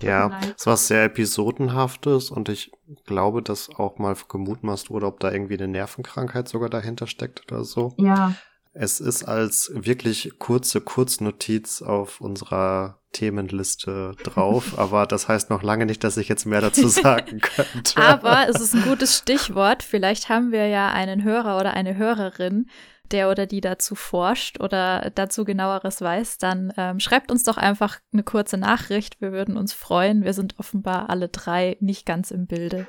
ja, es war sehr episodenhaftes und ich glaube, dass auch mal gemutmaßt wurde, ob da irgendwie eine Nervenkrankheit sogar dahinter steckt oder so. Ja. Es ist als wirklich kurze Kurznotiz auf unserer Themenliste drauf, aber das heißt noch lange nicht, dass ich jetzt mehr dazu sagen könnte. aber es ist ein gutes Stichwort. Vielleicht haben wir ja einen Hörer oder eine Hörerin, der oder die dazu forscht oder dazu genaueres weiß, dann ähm, schreibt uns doch einfach eine kurze Nachricht. Wir würden uns freuen. Wir sind offenbar alle drei nicht ganz im Bilde.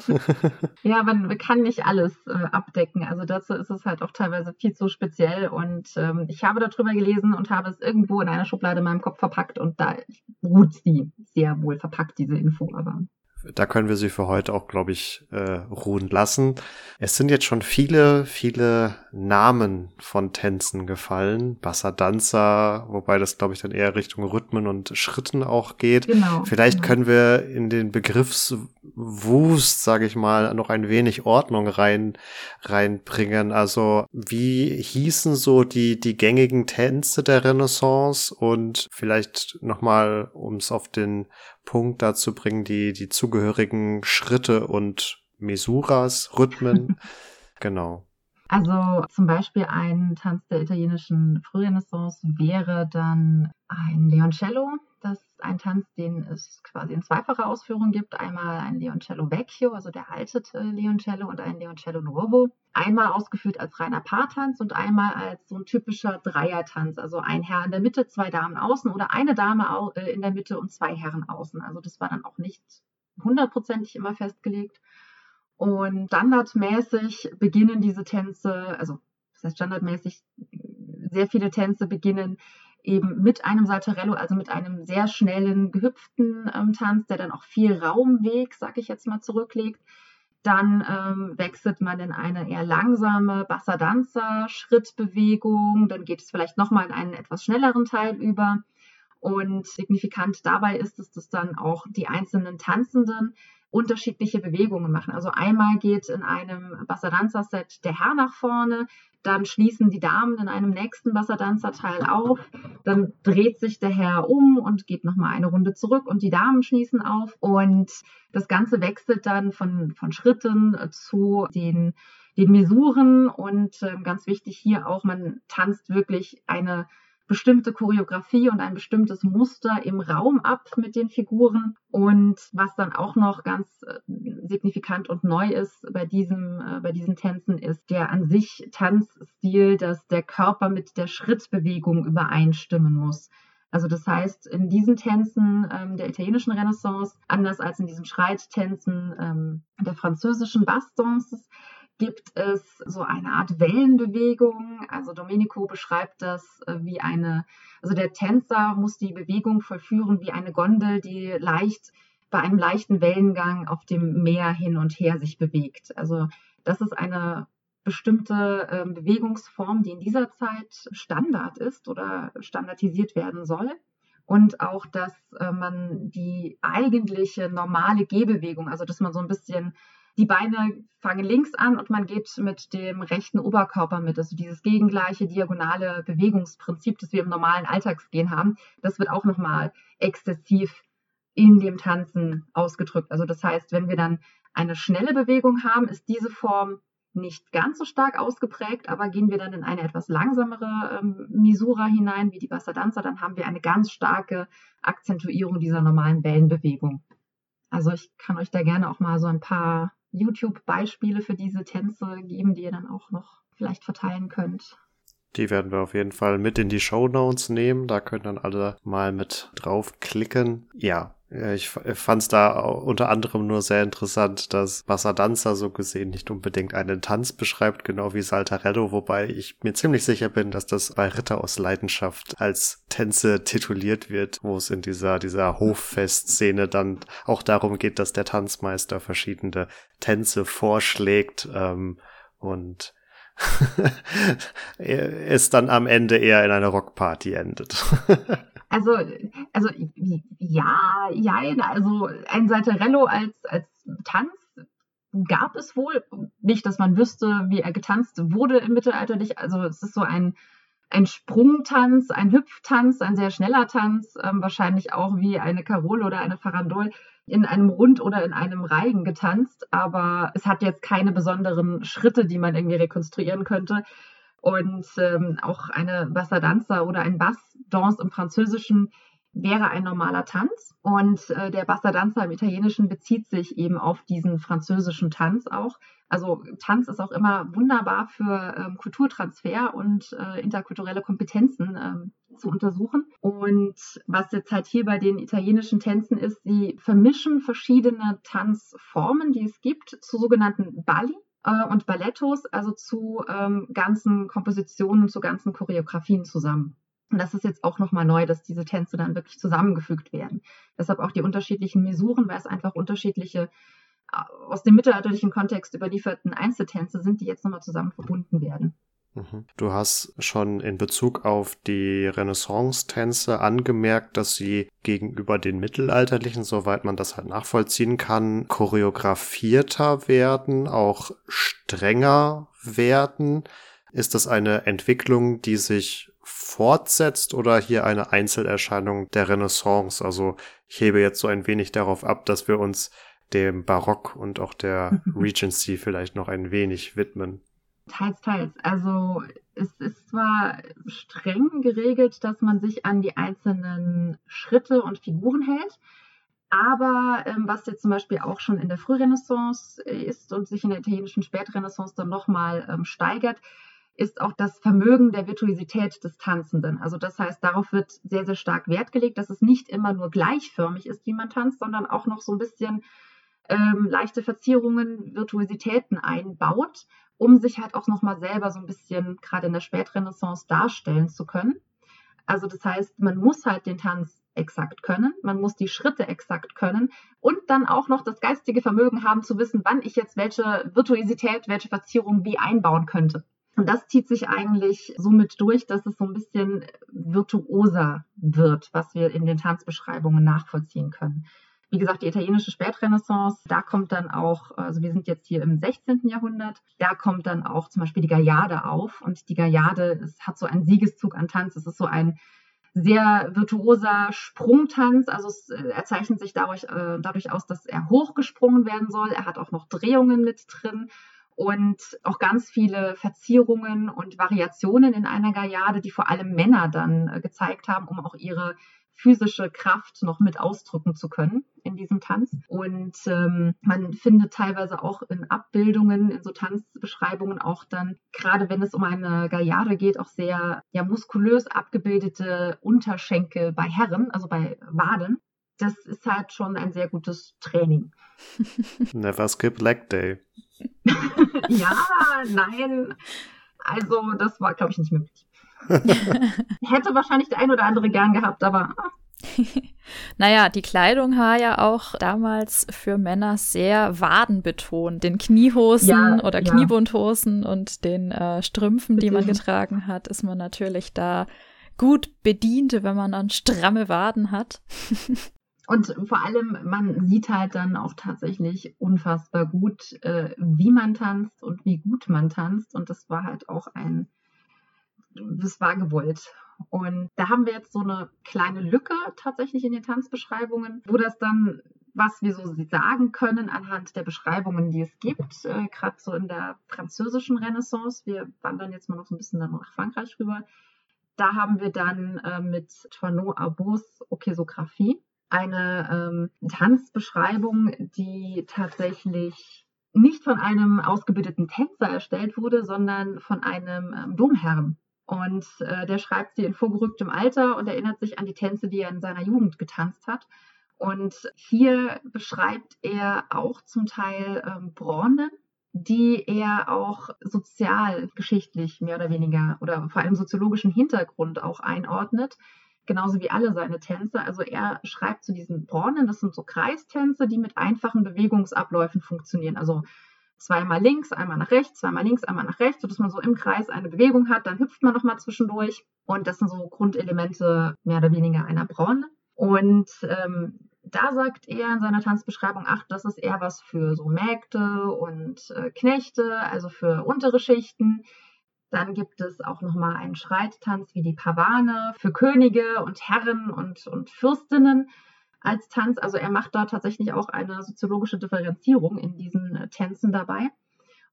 ja, man kann nicht alles äh, abdecken. Also dazu ist es halt auch teilweise viel zu speziell. Und ähm, ich habe darüber gelesen und habe es irgendwo in einer Schublade in meinem Kopf verpackt und da ruht sie sehr wohl verpackt, diese Info. Aber da können wir sie für heute auch, glaube ich, äh, ruhen lassen. Es sind jetzt schon viele, viele Namen von Tänzen gefallen. Bassa Danza, wobei das, glaube ich, dann eher Richtung Rhythmen und Schritten auch geht. Genau. Vielleicht genau. können wir in den Begriffswust, sage ich mal, noch ein wenig Ordnung rein reinbringen. Also wie hießen so die die gängigen Tänze der Renaissance und vielleicht noch mal, um es auf den Punkt dazu bringen, die, die zugehörigen Schritte und Mesuras, Rhythmen. genau. Also zum Beispiel ein Tanz der italienischen Frührenaissance wäre dann ein Leoncello. Das ist ein Tanz, den es quasi in zweifacher Ausführung gibt. Einmal ein Leoncello Vecchio, also der alte Leoncello, und ein Leoncello Nuovo. Einmal ausgeführt als reiner Paartanz und einmal als so ein typischer Dreiertanz. Also ein Herr in der Mitte, zwei Damen außen oder eine Dame äh, in der Mitte und zwei Herren außen. Also das war dann auch nicht hundertprozentig immer festgelegt. Und standardmäßig beginnen diese Tänze, also das heißt standardmäßig, sehr viele Tänze beginnen eben mit einem Saltarello, also mit einem sehr schnellen, gehüpften ähm, Tanz, der dann auch viel Raumweg, sag ich jetzt mal, zurücklegt. Dann ähm, wechselt man in eine eher langsame Bassa Danza Schrittbewegung. Dann geht es vielleicht nochmal in einen etwas schnelleren Teil über. Und signifikant dabei ist es, dass dann auch die einzelnen Tanzenden unterschiedliche Bewegungen machen. Also einmal geht in einem Bassadanza-Set der Herr nach vorne, dann schließen die Damen in einem nächsten Bassadanza-Teil auf, dann dreht sich der Herr um und geht nochmal eine Runde zurück und die Damen schließen auf und das Ganze wechselt dann von, von Schritten zu den den Mesuren und äh, ganz wichtig hier auch, man tanzt wirklich eine bestimmte Choreografie und ein bestimmtes Muster im Raum ab mit den Figuren. Und was dann auch noch ganz äh, signifikant und neu ist bei diesem, äh, bei diesen Tänzen, ist der an sich Tanzstil, dass der Körper mit der Schrittbewegung übereinstimmen muss. Also das heißt, in diesen Tänzen ähm, der italienischen Renaissance, anders als in diesen Schreittänzen ähm, der französischen Bastonces, gibt es so eine Art Wellenbewegung. Also Domenico beschreibt das äh, wie eine, also der Tänzer muss die Bewegung vollführen wie eine Gondel, die leicht bei einem leichten Wellengang auf dem Meer hin und her sich bewegt. Also das ist eine bestimmte äh, Bewegungsform, die in dieser Zeit Standard ist oder standardisiert werden soll. Und auch, dass äh, man die eigentliche normale Gehbewegung, also dass man so ein bisschen die Beine fangen links an und man geht mit dem rechten Oberkörper mit. Also dieses gegengleiche diagonale Bewegungsprinzip, das wir im normalen Alltagsgehen haben, das wird auch nochmal exzessiv in dem Tanzen ausgedrückt. Also das heißt, wenn wir dann eine schnelle Bewegung haben, ist diese Form nicht ganz so stark ausgeprägt, aber gehen wir dann in eine etwas langsamere ähm, Misura hinein, wie die Bassa Danza, dann haben wir eine ganz starke Akzentuierung dieser normalen Wellenbewegung. Also ich kann euch da gerne auch mal so ein paar YouTube-Beispiele für diese Tänze geben, die ihr dann auch noch vielleicht verteilen könnt. Die werden wir auf jeden Fall mit in die Show Notes nehmen. Da können dann alle mal mit draufklicken. Ja, Ja, ich fand es da unter anderem nur sehr interessant, dass Bassadanza so gesehen nicht unbedingt einen Tanz beschreibt, genau wie Saltarello, wobei ich mir ziemlich sicher bin, dass das bei Ritter aus Leidenschaft als Tänze tituliert wird, wo es in dieser, dieser Hoffestszene dann auch darum geht, dass der Tanzmeister verschiedene Tänze vorschlägt ähm, und es dann am Ende eher in einer Rockparty endet. Also, also ja, ja, also ein Saltarello als, als Tanz gab es wohl. Nicht, dass man wüsste, wie er getanzt wurde im Mittelalter. Also es ist so ein, ein Sprungtanz, ein Hüpftanz, ein sehr schneller Tanz, ähm, wahrscheinlich auch wie eine Karole oder eine Farandole in einem Rund oder in einem Reigen getanzt, aber es hat jetzt keine besonderen Schritte, die man irgendwie rekonstruieren könnte. Und ähm, auch eine Bassadanza oder ein Bass-Dance im Französischen wäre ein normaler Tanz. Und äh, der Bassadanza im Italienischen bezieht sich eben auf diesen französischen Tanz auch. Also Tanz ist auch immer wunderbar für ähm, Kulturtransfer und äh, interkulturelle Kompetenzen ähm, zu untersuchen. Und was jetzt halt hier bei den italienischen Tänzen ist, sie vermischen verschiedene Tanzformen, die es gibt, zu sogenannten Balli äh, und Ballettos, also zu ähm, ganzen Kompositionen, zu ganzen Choreografien zusammen. Und das ist jetzt auch nochmal neu, dass diese Tänze dann wirklich zusammengefügt werden. Deshalb auch die unterschiedlichen Mesuren, weil es einfach unterschiedliche äh, aus dem mittelalterlichen Kontext überlieferten Einzeltänze sind, die jetzt nochmal zusammen verbunden werden. Mhm. Du hast schon in Bezug auf die Renaissance-Tänze angemerkt, dass sie gegenüber den mittelalterlichen, soweit man das halt nachvollziehen kann, choreografierter werden, auch strenger werden. Ist das eine Entwicklung, die sich fortsetzt oder hier eine Einzelerscheinung der Renaissance? Also ich hebe jetzt so ein wenig darauf ab, dass wir uns dem Barock und auch der Regency vielleicht noch ein wenig widmen. Teils, teils. Also es ist zwar streng geregelt, dass man sich an die einzelnen Schritte und Figuren hält, aber ähm, was jetzt zum Beispiel auch schon in der Frührenaissance ist und sich in der italienischen Spätrenaissance dann nochmal ähm, steigert, ist auch das Vermögen der Virtuosität des Tanzenden. Also das heißt, darauf wird sehr, sehr stark Wert gelegt, dass es nicht immer nur gleichförmig ist, wie man tanzt, sondern auch noch so ein bisschen ähm, leichte Verzierungen, Virtuositäten einbaut um sich halt auch nochmal selber so ein bisschen gerade in der Spätrenaissance darstellen zu können. Also das heißt, man muss halt den Tanz exakt können, man muss die Schritte exakt können und dann auch noch das geistige Vermögen haben zu wissen, wann ich jetzt welche Virtuosität, welche Verzierung wie einbauen könnte. Und das zieht sich eigentlich somit durch, dass es so ein bisschen virtuoser wird, was wir in den Tanzbeschreibungen nachvollziehen können. Wie gesagt, die italienische Spätrenaissance, da kommt dann auch, also wir sind jetzt hier im 16. Jahrhundert, da kommt dann auch zum Beispiel die Gaillarde auf. Und die Gaillarde es hat so einen Siegeszug an Tanz. Es ist so ein sehr virtuoser Sprungtanz. Also es, äh, er zeichnet sich dadurch, äh, dadurch aus, dass er hochgesprungen werden soll. Er hat auch noch Drehungen mit drin und auch ganz viele Verzierungen und Variationen in einer Gaillarde, die vor allem Männer dann äh, gezeigt haben, um auch ihre physische Kraft noch mit ausdrücken zu können in diesem Tanz. Und ähm, man findet teilweise auch in Abbildungen, in so Tanzbeschreibungen auch dann, gerade wenn es um eine Gaillarde geht, auch sehr ja, muskulös abgebildete Unterschenkel bei Herren, also bei Waden. Das ist halt schon ein sehr gutes Training. Never skip leg day. ja, nein. Also, das war, glaube ich, nicht möglich. Hätte wahrscheinlich der ein oder andere gern gehabt, aber. Ah. naja, die Kleidung war ja auch damals für Männer sehr wadenbetont. Den Kniehosen ja, oder ja. Kniebundhosen und den äh, Strümpfen, die man getragen hat, ist man natürlich da gut bedient, wenn man dann stramme Waden hat. Und vor allem, man sieht halt dann auch tatsächlich unfassbar gut, äh, wie man tanzt und wie gut man tanzt. Und das war halt auch ein das war gewollt. Und da haben wir jetzt so eine kleine Lücke tatsächlich in den Tanzbeschreibungen, wo das dann, was wir so sagen können anhand der Beschreibungen, die es gibt, äh, gerade so in der französischen Renaissance, wir wandern jetzt mal noch so ein bisschen dann nach Frankreich rüber, da haben wir dann äh, mit Tourneau Arbos Okesographie eine ähm, Tanzbeschreibung, die tatsächlich nicht von einem ausgebildeten Tänzer erstellt wurde, sondern von einem ähm, Domherrn. Und äh, der schreibt sie in vorgerücktem Alter und erinnert sich an die Tänze, die er in seiner Jugend getanzt hat. Und hier beschreibt er auch zum Teil ähm, Branchen, die er auch sozialgeschichtlich mehr oder weniger oder vor allem soziologischen Hintergrund auch einordnet, genauso wie alle seine Tänze. Also er schreibt zu diesen Branchen, das sind so Kreistänze, die mit einfachen Bewegungsabläufen funktionieren. Also zweimal links, einmal nach rechts, zweimal links, einmal nach rechts, sodass man so im Kreis eine Bewegung hat, dann hüpft man nochmal zwischendurch. Und das sind so Grundelemente mehr oder weniger einer Branche. Und ähm, da sagt er in seiner Tanzbeschreibung, ach, das ist eher was für so Mägde und äh, Knechte, also für untere Schichten. Dann gibt es auch nochmal einen Schreittanz wie die Pavane für Könige und Herren und, und Fürstinnen als Tanz. Also er macht da tatsächlich auch eine soziologische Differenzierung in diesen äh, Tänzen dabei.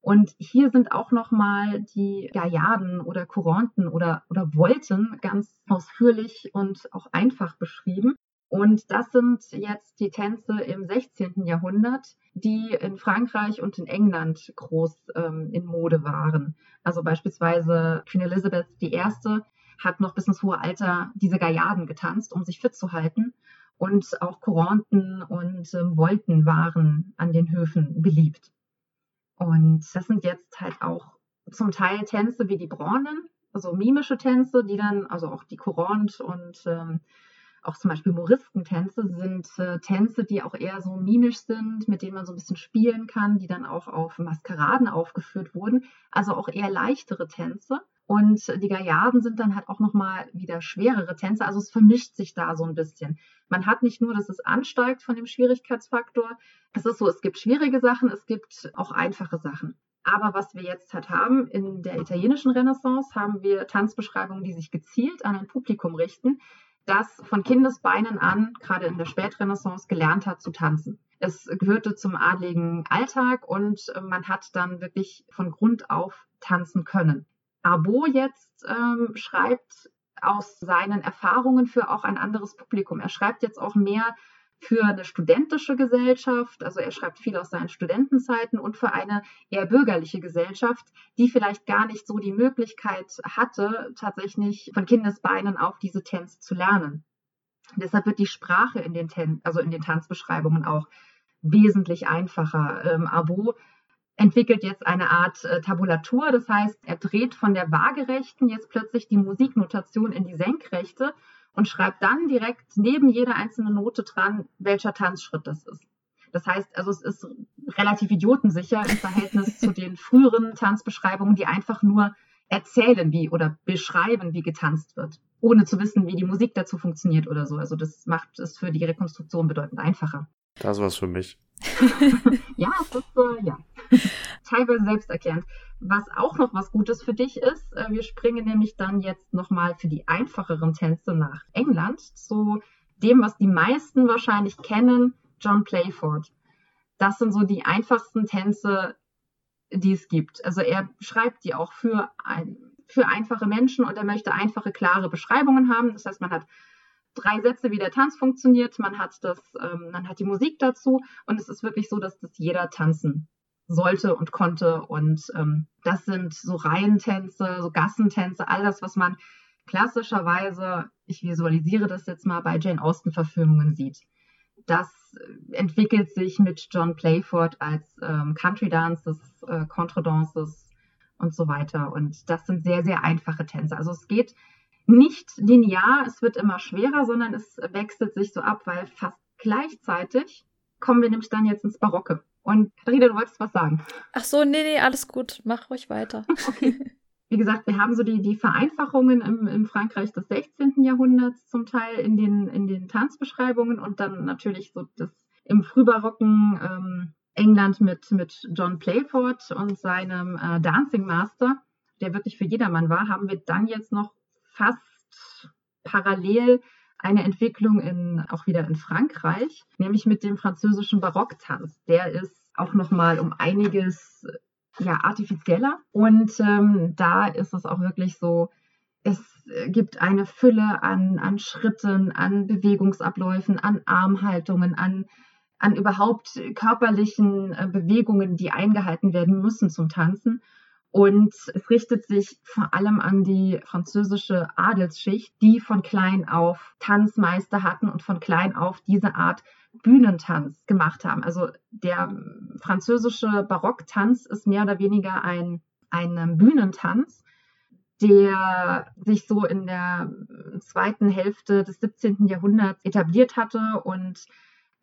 Und hier sind auch nochmal die Gaillarden oder Couranten oder, oder Volten ganz ausführlich und auch einfach beschrieben. Und das sind jetzt die Tänze im 16. Jahrhundert, die in Frankreich und in England groß ähm, in Mode waren. Also beispielsweise Queen Elizabeth I. hat noch bis ins hohe Alter diese Gaillarden getanzt, um sich fit zu halten. Und auch Couranten und ähm, Volten waren an den Höfen beliebt. Und das sind jetzt halt auch zum Teil Tänze wie die Branchen, also mimische Tänze, die dann, also auch die Courant und ähm, auch zum Beispiel Moristentänze sind äh, Tänze, die auch eher so mimisch sind, mit denen man so ein bisschen spielen kann, die dann auch auf Maskeraden aufgeführt wurden. Also auch eher leichtere Tänze. Und die Gaillarden sind dann halt auch nochmal wieder schwerere Tänze. Also es vermischt sich da so ein bisschen. Man hat nicht nur, dass es ansteigt von dem Schwierigkeitsfaktor. Es ist so, es gibt schwierige Sachen, es gibt auch einfache Sachen. Aber was wir jetzt halt haben, in der italienischen Renaissance haben wir Tanzbeschreibungen, die sich gezielt an ein Publikum richten, das von Kindesbeinen an, gerade in der Spätrenaissance, gelernt hat zu tanzen. Es gehörte zum adligen Alltag und man hat dann wirklich von Grund auf tanzen können. Abo jetzt ähm, schreibt aus seinen Erfahrungen für auch ein anderes Publikum. Er schreibt jetzt auch mehr für eine studentische Gesellschaft, also er schreibt viel aus seinen Studentenzeiten und für eine eher bürgerliche Gesellschaft, die vielleicht gar nicht so die Möglichkeit hatte, tatsächlich von Kindesbeinen auf diese Tänze zu lernen. Deshalb wird die Sprache in den, Ten also in den Tanzbeschreibungen auch wesentlich einfacher. Ähm, Abo entwickelt jetzt eine Art äh, Tabulatur. Das heißt, er dreht von der waagerechten jetzt plötzlich die Musiknotation in die senkrechte und schreibt dann direkt neben jeder einzelnen Note dran, welcher Tanzschritt das ist. Das heißt, also es ist relativ idiotensicher im Verhältnis zu den früheren Tanzbeschreibungen, die einfach nur erzählen, wie oder beschreiben, wie getanzt wird, ohne zu wissen, wie die Musik dazu funktioniert oder so. Also das macht es für die Rekonstruktion bedeutend einfacher. Das war's für mich. ja, ist äh, ja teilweise selbsterklärend. Was auch noch was Gutes für dich ist, äh, wir springen nämlich dann jetzt nochmal für die einfacheren Tänze nach England zu dem, was die meisten wahrscheinlich kennen, John Playford. Das sind so die einfachsten Tänze, die es gibt. Also er schreibt die auch für, ein, für einfache Menschen und er möchte einfache, klare Beschreibungen haben. Das heißt, man hat drei Sätze, wie der Tanz funktioniert. Man hat das, ähm, man hat die Musik dazu und es ist wirklich so, dass das jeder tanzen sollte und konnte. Und ähm, das sind so Reihentänze, so Gassentänze, all das, was man klassischerweise, ich visualisiere das jetzt mal bei Jane Austen-Verfilmungen sieht. Das entwickelt sich mit John Playford als ähm, Country Dances, äh, Contredances und so weiter. Und das sind sehr, sehr einfache Tänze. Also es geht nicht linear, es wird immer schwerer, sondern es wechselt sich so ab, weil fast gleichzeitig kommen wir nämlich dann jetzt ins Barocke. Und Rita, du wolltest was sagen. Ach so, nee, nee, alles gut. Mach ruhig weiter. okay. Wie gesagt, wir haben so die, die Vereinfachungen im, im Frankreich des 16. Jahrhunderts zum Teil in den, in den Tanzbeschreibungen und dann natürlich so das im frühbarocken ähm, England mit, mit John Playford und seinem äh, Dancing Master, der wirklich für jedermann war, haben wir dann jetzt noch fast parallel eine Entwicklung in, auch wieder in Frankreich, nämlich mit dem französischen Barocktanz. Der ist auch noch mal um einiges ja, artifizieller und ähm, da ist es auch wirklich so, es gibt eine Fülle an, an Schritten, an Bewegungsabläufen, an Armhaltungen, an, an überhaupt körperlichen äh, Bewegungen, die eingehalten werden müssen zum Tanzen. Und es richtet sich vor allem an die französische Adelsschicht, die von klein auf Tanzmeister hatten und von klein auf diese Art Bühnentanz gemacht haben. Also der französische Barocktanz ist mehr oder weniger ein, ein Bühnentanz, der sich so in der zweiten Hälfte des 17. Jahrhunderts etabliert hatte und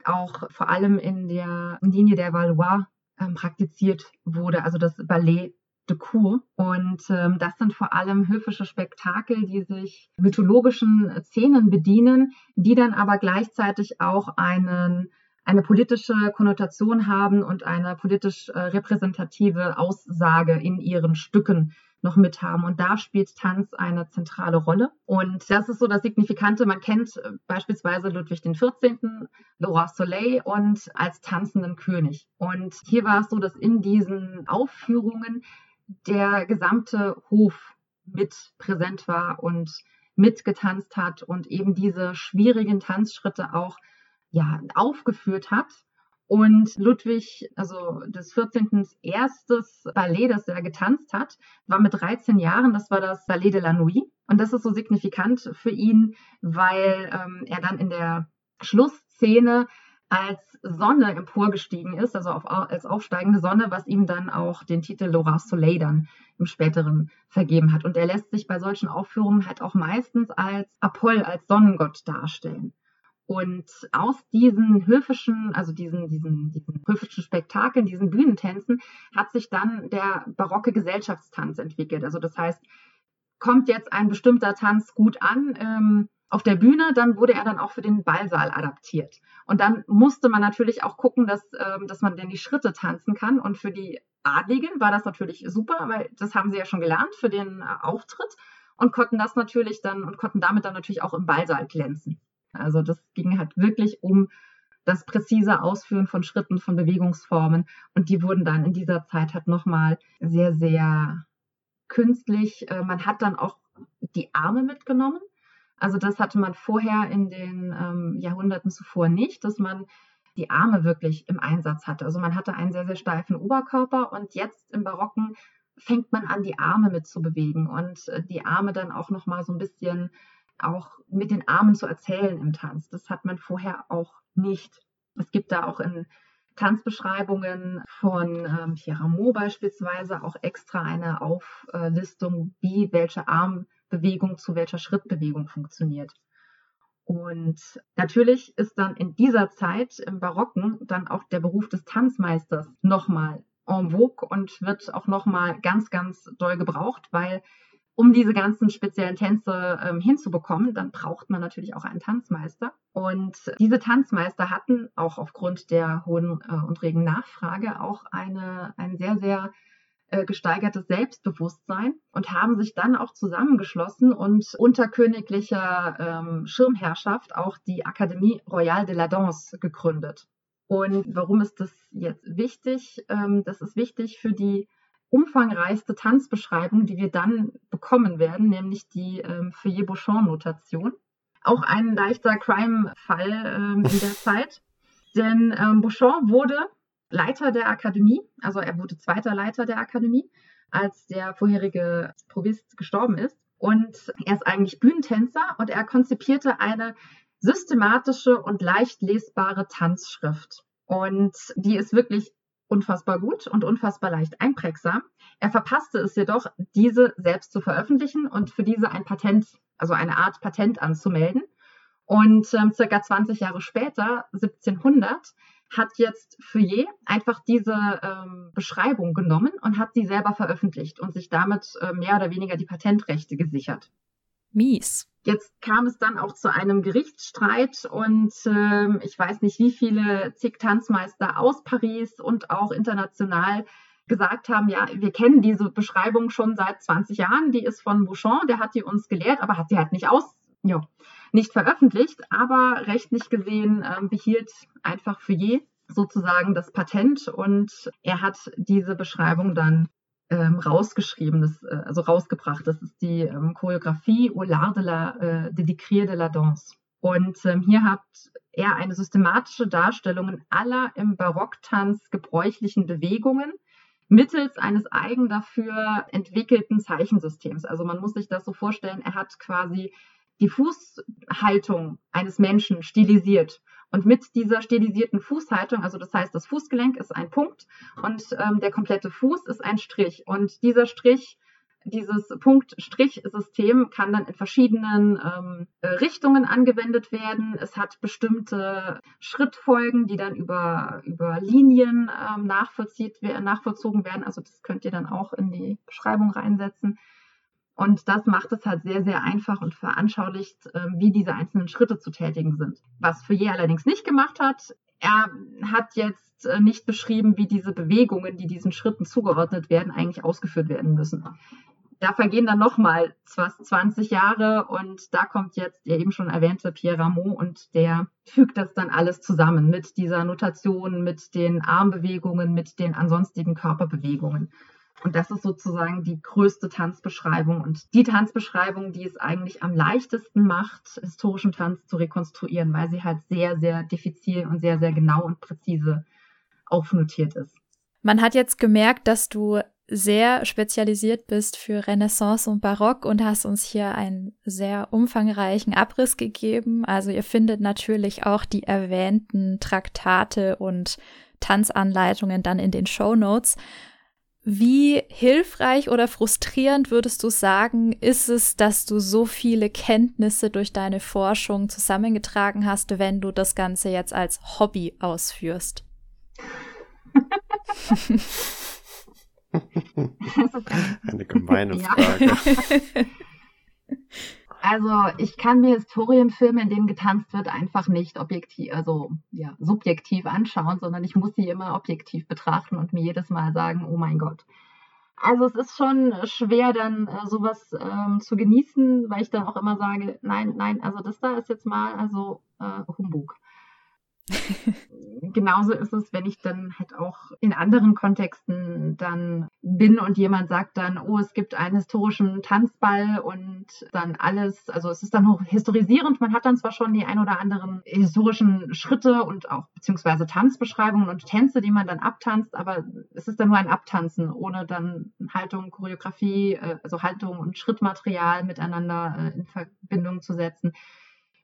auch vor allem in der Linie der Valois ähm, praktiziert wurde, also das Ballet de Cour. Und ähm, das sind vor allem höfische Spektakel, die sich mythologischen Szenen bedienen, die dann aber gleichzeitig auch einen eine politische Konnotation haben und eine politisch äh, repräsentative Aussage in ihren Stücken noch mit haben. Und da spielt Tanz eine zentrale Rolle. Und das ist so das Signifikante. Man kennt äh, beispielsweise Ludwig XIV., Laura Soleil und als tanzenden König. Und hier war es so, dass in diesen Aufführungen der gesamte Hof mit präsent war und mitgetanzt hat und eben diese schwierigen Tanzschritte auch ja, aufgeführt hat. Und Ludwig, also des 14. erstes Ballet, das er getanzt hat, war mit 13 Jahren, das war das Ballet de la Nuit. Und das ist so signifikant für ihn, weil ähm, er dann in der Schlussszene als Sonne emporgestiegen ist, also auf, als aufsteigende Sonne, was ihm dann auch den Titel Laura Soleil dann im späteren vergeben hat. Und er lässt sich bei solchen Aufführungen halt auch meistens als Apoll, als Sonnengott darstellen. Und aus diesen höfischen, also diesen, diesen, diesen höfischen Spektakeln, diesen Bühnentänzen, hat sich dann der barocke Gesellschaftstanz entwickelt. Also das heißt, kommt jetzt ein bestimmter Tanz gut an ähm, auf der Bühne, dann wurde er dann auch für den Ballsaal adaptiert. Und dann musste man natürlich auch gucken, dass, ähm, dass man denn die Schritte tanzen kann. Und für die Adligen war das natürlich super, weil das haben sie ja schon gelernt für den äh, Auftritt und konnten das natürlich dann und konnten damit dann natürlich auch im Ballsaal glänzen. Also das ging halt wirklich um das präzise Ausführen von Schritten, von Bewegungsformen. Und die wurden dann in dieser Zeit halt nochmal sehr, sehr künstlich. Äh, man hat dann auch die Arme mitgenommen. Also das hatte man vorher in den ähm, Jahrhunderten zuvor nicht, dass man die Arme wirklich im Einsatz hatte. Also man hatte einen sehr, sehr steifen Oberkörper und jetzt im Barocken fängt man an, die Arme mitzubewegen und äh, die Arme dann auch nochmal so ein bisschen auch mit den Armen zu erzählen im Tanz. Das hat man vorher auch nicht. Es gibt da auch in Tanzbeschreibungen von ähm, Pierre Rameau beispielsweise auch extra eine Auflistung, wie welche Armbewegung zu welcher Schrittbewegung funktioniert. Und natürlich ist dann in dieser Zeit im Barocken dann auch der Beruf des Tanzmeisters nochmal en vogue und wird auch nochmal ganz, ganz doll gebraucht, weil um diese ganzen speziellen Tänze ähm, hinzubekommen, dann braucht man natürlich auch einen Tanzmeister. Und diese Tanzmeister hatten auch aufgrund der hohen äh, und regen Nachfrage auch eine, ein sehr, sehr gesteigertes Selbstbewusstsein und haben sich dann auch zusammengeschlossen und unter königlicher ähm, Schirmherrschaft auch die Akademie Royale de la Danse gegründet. Und warum ist das jetzt wichtig? Ähm, das ist wichtig für die umfangreichste Tanzbeschreibung, die wir dann bekommen werden, nämlich die ähm, Feuillet-Bouchon-Notation. Auch ein leichter Crime-Fall ähm, in der Zeit, denn ähm, Bouchon wurde Leiter der Akademie, also er wurde zweiter Leiter der Akademie, als der vorherige Provist gestorben ist. Und er ist eigentlich Bühnentänzer und er konzipierte eine systematische und leicht lesbare Tanzschrift. Und die ist wirklich unfassbar gut und unfassbar leicht einprägsam. Er verpasste es jedoch, diese selbst zu veröffentlichen und für diese ein Patent, also eine Art Patent anzumelden. Und ähm, circa 20 Jahre später, 1700, hat jetzt Feuillet einfach diese ähm, Beschreibung genommen und hat sie selber veröffentlicht und sich damit äh, mehr oder weniger die Patentrechte gesichert. Mies. Jetzt kam es dann auch zu einem Gerichtsstreit und äh, ich weiß nicht, wie viele zig Tanzmeister aus Paris und auch international gesagt haben, ja, wir kennen diese Beschreibung schon seit 20 Jahren, die ist von Bouchon, der hat die uns gelehrt, aber hat sie halt nicht aus, ja, nicht veröffentlicht, aber rechtlich gesehen äh, behielt einfach je sozusagen das Patent und er hat diese Beschreibung dann ähm, rausgeschrieben, das, äh, also rausgebracht. Das ist die ähm, Choreografie au de la äh, de de la Danse. Und ähm, hier hat er eine systematische Darstellung aller im Barocktanz gebräuchlichen Bewegungen, mittels eines eigen dafür entwickelten Zeichensystems. Also man muss sich das so vorstellen, er hat quasi die Fußhaltung eines Menschen stilisiert. Und mit dieser stilisierten Fußhaltung, also das heißt, das Fußgelenk ist ein Punkt und ähm, der komplette Fuß ist ein Strich. Und dieser Strich dieses Punkt-Strich-System kann dann in verschiedenen ähm, äh, Richtungen angewendet werden. Es hat bestimmte Schrittfolgen, die dann über, über Linien ähm, nachvollzogen werden. Also das könnt ihr dann auch in die Beschreibung reinsetzen. Und das macht es halt sehr, sehr einfach und veranschaulicht, ähm, wie diese einzelnen Schritte zu tätigen sind. Was Fouillet allerdings nicht gemacht hat, er hat jetzt äh, nicht beschrieben, wie diese Bewegungen, die diesen Schritten zugeordnet werden, eigentlich ausgeführt werden müssen da vergehen dann nochmal fast 20 Jahre und da kommt jetzt der eben schon erwähnte Pierre Rameau und der fügt das dann alles zusammen mit dieser Notation, mit den Armbewegungen, mit den ansonstigen Körperbewegungen. Und das ist sozusagen die größte Tanzbeschreibung und die Tanzbeschreibung, die es eigentlich am leichtesten macht, historischen Tanz zu rekonstruieren, weil sie halt sehr, sehr diffizil und sehr, sehr genau und präzise aufnotiert ist. Man hat jetzt gemerkt, dass du sehr spezialisiert bist für Renaissance und Barock und hast uns hier einen sehr umfangreichen Abriss gegeben. Also ihr findet natürlich auch die erwähnten Traktate und Tanzanleitungen dann in den Show Notes. Wie hilfreich oder frustrierend würdest du sagen, ist es, dass du so viele Kenntnisse durch deine Forschung zusammengetragen hast, wenn du das Ganze jetzt als Hobby ausführst? Eine gemeine Frage. Also ich kann mir Historienfilme, in denen getanzt wird, einfach nicht objektiv, also ja, subjektiv anschauen, sondern ich muss sie immer objektiv betrachten und mir jedes Mal sagen, oh mein Gott. Also es ist schon schwer, dann äh, sowas ähm, zu genießen, weil ich dann auch immer sage, nein, nein, also das da ist jetzt mal also äh, Humbug. Genauso ist es, wenn ich dann halt auch in anderen Kontexten dann bin und jemand sagt dann, oh, es gibt einen historischen Tanzball und dann alles, also es ist dann hoch historisierend. Man hat dann zwar schon die ein oder anderen historischen Schritte und auch beziehungsweise Tanzbeschreibungen und Tänze, die man dann abtanzt, aber es ist dann nur ein Abtanzen, ohne dann Haltung, Choreografie, äh, also Haltung und Schrittmaterial miteinander äh, in Verbindung zu setzen.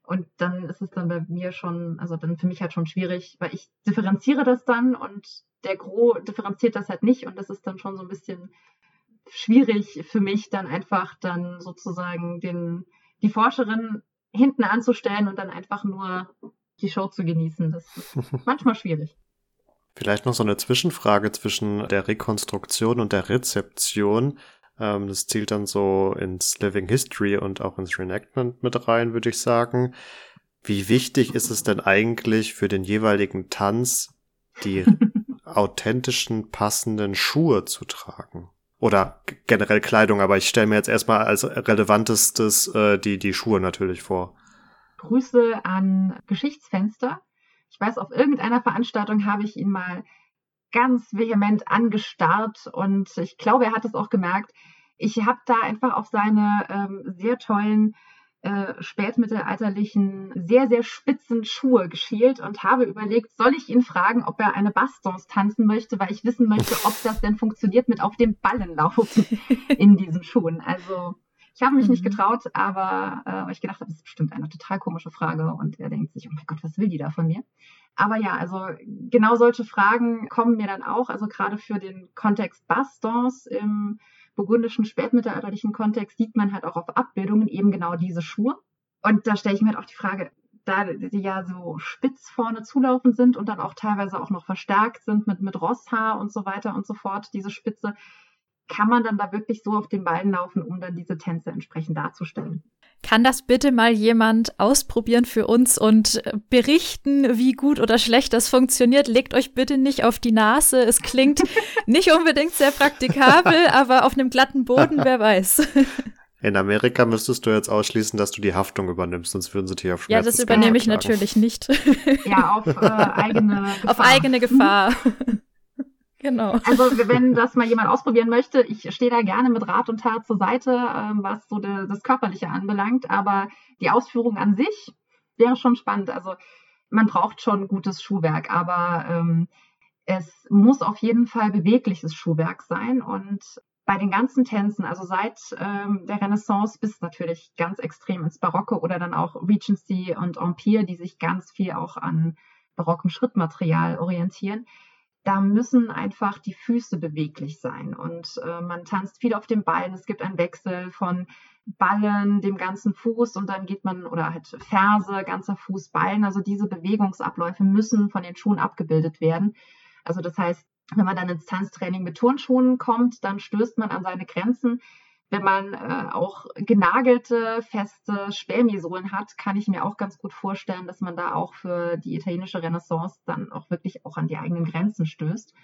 Und dann ist es dann bei mir schon, also dann für mich halt schon schwierig, weil ich differenziere das dann und der Gro differenziert das halt nicht und das ist dann schon so ein bisschen schwierig für mich, dann einfach dann sozusagen den, die Forscherin hinten anzustellen und dann einfach nur die Show zu genießen. Das ist manchmal schwierig. Vielleicht noch so eine Zwischenfrage zwischen der Rekonstruktion und der Rezeption. Ähm, das zielt dann so ins Living History und auch ins Reenactment mit rein, würde ich sagen. Wie wichtig ist es denn eigentlich für den jeweiligen Tanz, die authentischen, passenden Schuhe zu tragen? Oder generell Kleidung, aber ich stelle mir jetzt erstmal als relevantestes äh, die, die Schuhe natürlich vor. Grüße an Geschichtsfenster. Ich weiß, auf irgendeiner Veranstaltung habe ich ihn mal ganz vehement angestarrt und ich glaube, er hat es auch gemerkt. Ich habe da einfach auf seine ähm, sehr tollen äh, spätmittelalterlichen, sehr, sehr spitzen Schuhe geschielt und habe überlegt, soll ich ihn fragen, ob er eine Bastons tanzen möchte, weil ich wissen möchte, ob das denn funktioniert mit auf dem Ballen laufen in diesen Schuhen. Also ich habe mich mhm. nicht getraut, aber äh, ich gedacht habe, das ist bestimmt eine total komische Frage und er denkt sich, oh mein Gott, was will die da von mir? Aber ja, also genau solche Fragen kommen mir dann auch, also gerade für den Kontext Bastons im burgundischen spätmittelalterlichen Kontext sieht man halt auch auf Abbildungen eben genau diese Schuhe. Und da stelle ich mir halt auch die Frage, da die ja so spitz vorne zulaufend sind und dann auch teilweise auch noch verstärkt sind mit, mit Rosshaar und so weiter und so fort, diese Spitze, kann man dann da wirklich so auf den Beinen laufen, um dann diese Tänze entsprechend darzustellen? Kann das bitte mal jemand ausprobieren für uns und berichten, wie gut oder schlecht das funktioniert? Legt euch bitte nicht auf die Nase. Es klingt nicht unbedingt sehr praktikabel, aber auf einem glatten Boden, wer weiß. In Amerika müsstest du jetzt ausschließen, dass du die Haftung übernimmst, sonst würden sie dich auf Ja, das übernehme ich natürlich nicht. Ja, auf äh, eigene Gefahr. Auf eigene Gefahr. Genau. Also wenn das mal jemand ausprobieren möchte, ich stehe da gerne mit Rat und Tat zur Seite, ähm, was so de, das Körperliche anbelangt, aber die Ausführung an sich wäre schon spannend. Also man braucht schon gutes Schuhwerk, aber ähm, Es muss auf jeden Fall bewegliches Schuhwerk sein und bei den ganzen Tänzen, also seit ähm, der Renaissance bis natürlich ganz extrem ins Barocke oder dann auch Regency und Empire, die sich ganz viel auch an barockem Schrittmaterial orientieren, da müssen einfach die Füße beweglich sein. Und äh, man tanzt viel auf dem Ballen. Es gibt einen Wechsel von Ballen, dem ganzen Fuß und dann geht man, oder halt Ferse, ganzer Fuß, Ballen. Also diese Bewegungsabläufe müssen von den Schuhen abgebildet werden. Also das heißt, wenn man dann ins Tanztraining mit Turnschuhen kommt, dann stößt man an seine Grenzen. Wenn man äh, auch genagelte, feste Spermisohlen hat, kann ich mir auch ganz gut vorstellen, dass man da auch für die italienische Renaissance dann auch wirklich auch an die eigenen Grenzen stößt.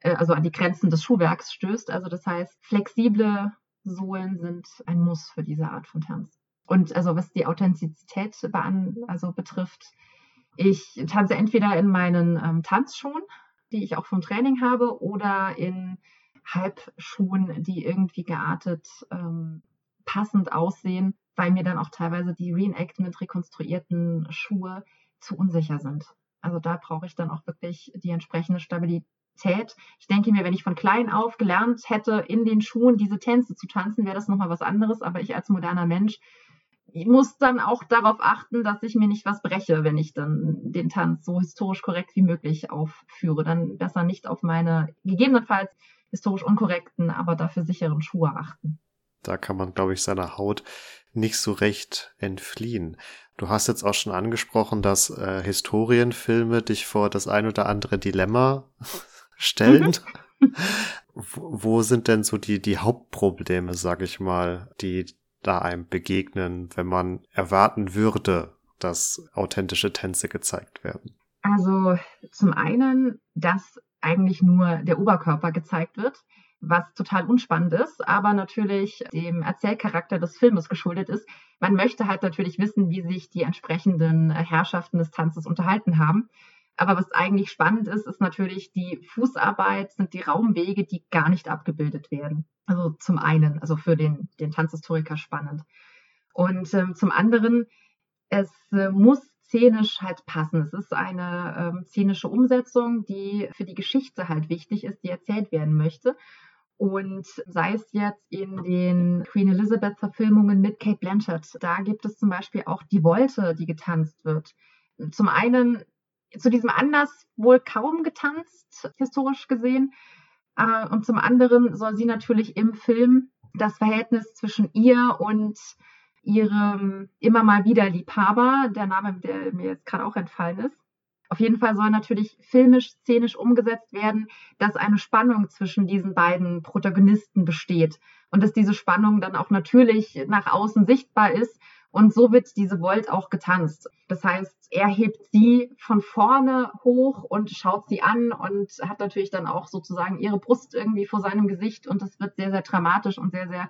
Äh, also an die Grenzen des Schuhwerks stößt. Also das heißt, flexible Sohlen sind ein Muss für diese Art von Tanz. Und also was die Authentizität also betrifft, ich tanze entweder in meinen ähm, Tanzschuhen, die ich auch vom Training habe, oder in Halbschuhen, die irgendwie geartet ähm, passend aussehen, weil mir dann auch teilweise die Reenactment rekonstruierten Schuhe zu unsicher sind. Also da brauche ich dann auch wirklich die entsprechende Stabilität. Ich denke mir, wenn ich von klein auf gelernt hätte, in den Schuhen diese Tänze zu tanzen, wäre das nochmal was anderes. Aber ich als moderner Mensch ich muss dann auch darauf achten, dass ich mir nicht was breche, wenn ich dann den Tanz so historisch korrekt wie möglich aufführe. Dann besser nicht auf meine gegebenenfalls historisch unkorrekten, aber dafür sicheren Schuhe achten. Da kann man, glaube ich, seiner Haut nicht so recht entfliehen. Du hast jetzt auch schon angesprochen, dass äh, Historienfilme dich vor das ein oder andere Dilemma stellen. Mhm. wo, wo sind denn so die, die Hauptprobleme, sag ich mal, die da einem begegnen, wenn man erwarten würde, dass authentische Tänze gezeigt werden? Also zum einen, dass eigentlich nur der Oberkörper gezeigt wird, was total unspannend ist, aber natürlich dem Erzählcharakter des Filmes geschuldet ist. Man möchte halt natürlich wissen, wie sich die entsprechenden Herrschaften des Tanzes unterhalten haben. Aber was eigentlich spannend ist, ist natürlich die Fußarbeit, sind die Raumwege, die gar nicht abgebildet werden. Also zum einen, also für den, den Tanzhistoriker spannend. Und ähm, zum anderen, es äh, muss szenisch halt passen. Es ist eine ähm, szenische Umsetzung, die für die Geschichte halt wichtig ist, die erzählt werden möchte. Und sei es jetzt in den Queen Elizabeth Verfilmungen mit Kate Blanchett, da gibt es zum Beispiel auch die Wolte, die getanzt wird. Zum einen zu diesem Anlass wohl kaum getanzt, historisch gesehen. Äh, und zum anderen soll sie natürlich im Film das Verhältnis zwischen ihr und ihrem immer mal wieder Liebhaber, der Name, der mir jetzt gerade auch entfallen ist. Auf jeden Fall soll natürlich filmisch, szenisch umgesetzt werden, dass eine Spannung zwischen diesen beiden Protagonisten besteht und dass diese Spannung dann auch natürlich nach außen sichtbar ist. Und so wird diese Volt auch getanzt. Das heißt, er hebt sie von vorne hoch und schaut sie an und hat natürlich dann auch sozusagen ihre Brust irgendwie vor seinem Gesicht und das wird sehr, sehr dramatisch und sehr, sehr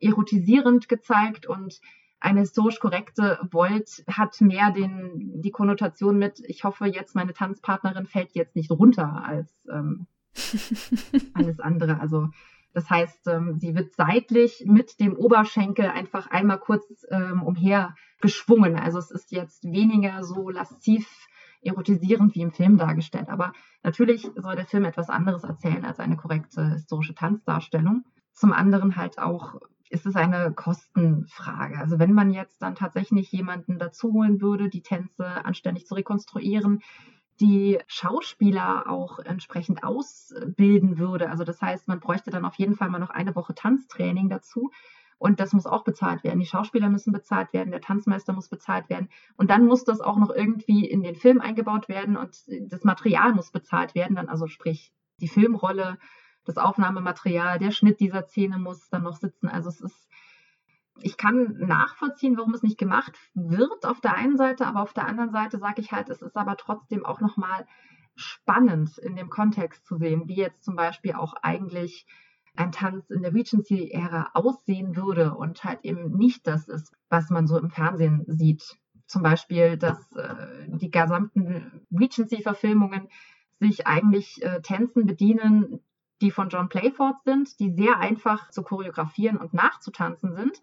erotisierend gezeigt und eine historisch korrekte Volt hat mehr den, die Konnotation mit, ich hoffe jetzt, meine Tanzpartnerin fällt jetzt nicht runter als ähm, alles andere. Also das heißt, ähm, sie wird seitlich mit dem Oberschenkel einfach einmal kurz ähm, umher geschwungen. Also es ist jetzt weniger so lasziv erotisierend wie im Film dargestellt. Aber natürlich soll der Film etwas anderes erzählen als eine korrekte historische Tanzdarstellung. Zum anderen halt auch ist es eine Kostenfrage. Also wenn man jetzt dann tatsächlich jemanden dazu holen würde, die Tänze anständig zu rekonstruieren, die Schauspieler auch entsprechend ausbilden würde. Also das heißt, man bräuchte dann auf jeden Fall mal noch eine Woche Tanztraining dazu. Und das muss auch bezahlt werden. Die Schauspieler müssen bezahlt werden, der Tanzmeister muss bezahlt werden. Und dann muss das auch noch irgendwie in den Film eingebaut werden und das Material muss bezahlt werden. Dann also sprich die Filmrolle, das Aufnahmematerial, der Schnitt dieser Szene muss dann noch sitzen. Also es ist, ich kann nachvollziehen, warum es nicht gemacht wird auf der einen Seite, aber auf der anderen Seite sage ich halt, es ist aber trotzdem auch nochmal spannend in dem Kontext zu sehen, wie jetzt zum Beispiel auch eigentlich ein Tanz in der Regency-Ära aussehen würde und halt eben nicht das ist, was man so im Fernsehen sieht. Zum Beispiel, dass äh, die gesamten Regency-Verfilmungen sich eigentlich äh, Tänzen bedienen, die von John Playford sind, die sehr einfach zu choreografieren und nachzutanzen sind.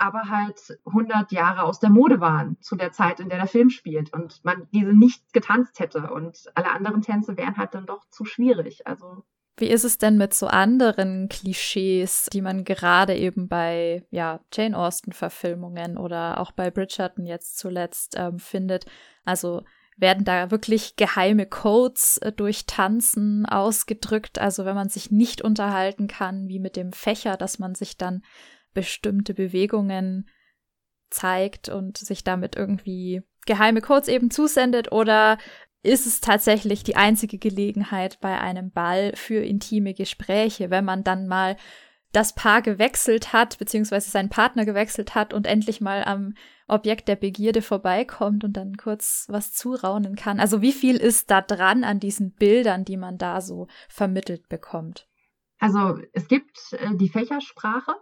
aber halt 100 Jahre aus der Mode waren zu der Zeit, in der der Film spielt und man diese nicht getanzt hätte und alle anderen Tänze wären halt dann doch zu schwierig. Also wie ist es denn mit so anderen Klischees, die man gerade eben bei ja, Jane Austen-Verfilmungen oder auch bei Bridgerton jetzt zuletzt ähm, findet? Also werden da wirklich geheime Codes äh, durch Tanzen ausgedrückt? Also wenn man sich nicht unterhalten kann, wie mit dem Fächer, dass man sich dann bestimmte Bewegungen zeigt und sich damit irgendwie geheime Codes eben zusendet oder ist es tatsächlich die einzige Gelegenheit bei einem Ball für intime Gespräche, wenn man dann mal das Paar gewechselt hat, beziehungsweise seinen Partner gewechselt hat und endlich mal am Objekt der Begierde vorbeikommt und dann kurz was zuraunen kann. Also wie viel ist da dran an diesen Bildern, die man da so vermittelt bekommt? Also es gibt äh, die Fächersprache,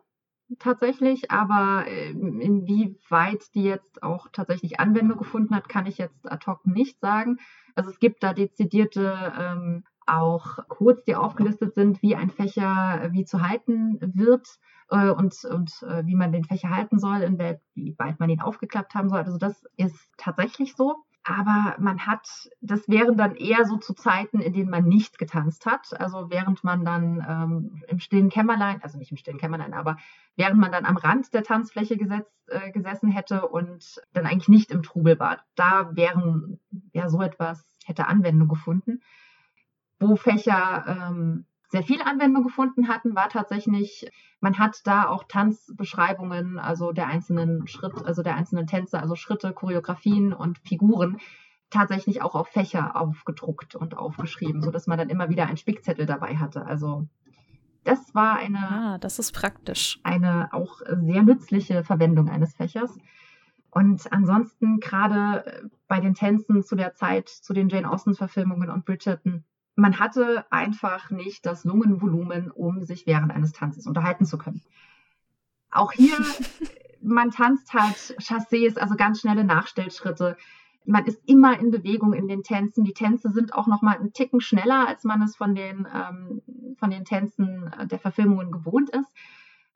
tatsächlich, aber ähm, inwieweit die jetzt auch tatsächlich Anwendung gefunden hat, kann ich jetzt ad hoc nicht sagen. Also es gibt da dezidierte ähm, auch Codes, die aufgelistet sind, wie ein Fächer äh, wie zu halten wird äh, und, und äh, wie man den Fächer halten soll, in wie weit man ihn aufgeklappt haben soll. Also das ist tatsächlich so aber man hat, das wären dann eher so zu Zeiten, in denen man nicht getanzt hat. Also während man dann ähm, im stillen Kämmerlein, also nicht im stillen Kämmerlein, aber während man dann am Rand der Tanzfläche gesetzt, äh, gesessen hätte und dann eigentlich nicht im Trubel war. Da wären ja so etwas, hätte Anwendung gefunden. Wo Fächer ähm, sehr viel Anwendung gefunden hatten, war tatsächlich, man hat da auch Tanzbeschreibungen, also der einzelnen Schritt, also der einzelnen Tänze, also Schritte, Choreografien und Figuren tatsächlich auch auf Fächer aufgedruckt und aufgeschrieben, sodass man dann immer wieder einen Spickzettel dabei hatte. Also das war eine, ah, das ist praktisch. Eine auch sehr nützliche Verwendung eines Fächers. Und ansonsten gerade bei den Tänzen zu der Zeit, zu den Jane Austen-Verfilmungen und Bridgerton, man hatte einfach nicht das Lungenvolumen, um sich während eines Tanzes unterhalten zu können. Auch hier, man tanzt halt Chassés, also ganz schnelle Nachstellschritte. Man ist immer in Bewegung in den Tänzen. Die Tänze sind auch noch mal einen Ticken schneller, als man es von den, ähm, von den Tänzen der Verfilmungen gewohnt ist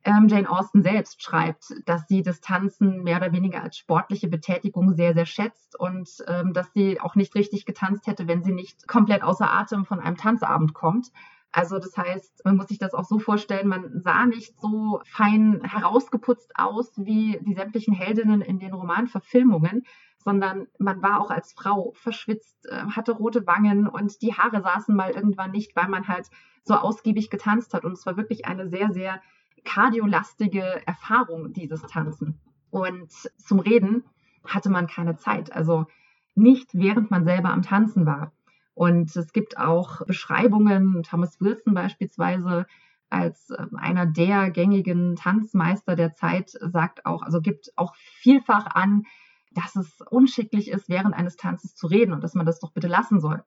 Jane Austen selbst schreibt, dass sie das Tanzen mehr oder weniger als sportliche Betätigung sehr, sehr schätzt und ähm, dass sie auch nicht richtig getanzt hätte, wenn sie nicht komplett außer Atem von einem Tanzabend kommt. Also das heißt, man muss sich das auch so vorstellen, man sah nicht so fein herausgeputzt aus wie die sämtlichen Heldinnen in den Romanverfilmungen, sondern man war auch als Frau verschwitzt, äh, hatte rote Wangen und die Haare saßen mal irgendwann nicht, weil man halt so ausgiebig getanzt hat. Und es war wirklich eine sehr, sehr kardiolastige Erfahrung, dieses Tanzen. Und zum Reden hatte man keine Zeit. Also nicht während man selber am Tanzen war. Und es gibt auch Beschreibungen, Thomas Wilson beispielsweise als ähm, einer der gängigen Tanzmeister der Zeit sagt auch, also gibt auch vielfach an, dass es unschicklich ist, während eines Tanzes zu reden und dass man das doch bitte lassen soll.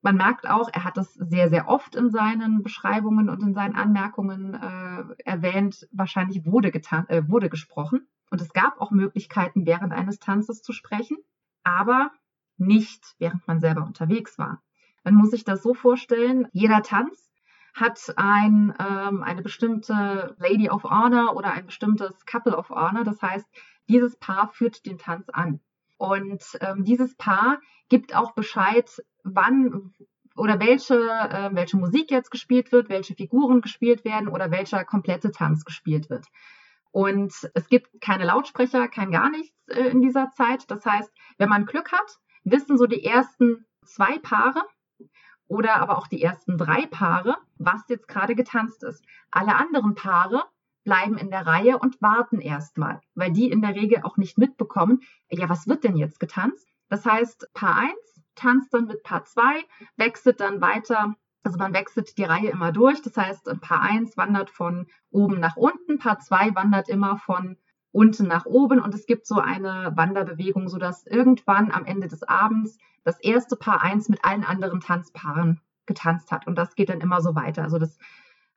Man merkt auch, er hat das sehr, sehr oft in seinen Beschreibungen und in seinen Anmerkungen äh, erwähnt. Wahrscheinlich wurde, getan, äh, wurde gesprochen. Und es gab auch Möglichkeiten, während eines Tanzes zu sprechen, aber nicht, während man selber unterwegs war. Man muss sich das so vorstellen, jeder Tanz hat ein, ähm, eine bestimmte Lady of Honor oder ein bestimmtes Couple of Honor. Das heißt, dieses Paar führt den Tanz an. Und ähm, dieses Paar gibt auch Bescheid, wann oder welche, äh, welche Musik jetzt gespielt wird, welche Figuren gespielt werden oder welcher komplette Tanz gespielt wird. Und es gibt keine Lautsprecher, kein gar nichts äh, in dieser Zeit. Das heißt, wenn man Glück hat, wissen so die ersten zwei Paare oder aber auch die ersten drei Paare, was jetzt gerade getanzt ist. Alle anderen Paare bleiben in der Reihe und warten erstmal, weil die in der Regel auch nicht mitbekommen, ja, was wird denn jetzt getanzt? Das heißt, Paar 1 tanzt dann mit Paar 2, wechselt dann weiter. Also man wechselt die Reihe immer durch. Das heißt, Paar 1 wandert von oben nach unten, Paar 2 wandert immer von unten nach oben und es gibt so eine Wanderbewegung, sodass irgendwann am Ende des Abends das erste Paar 1 mit allen anderen Tanzpaaren getanzt hat. Und das geht dann immer so weiter. Also das,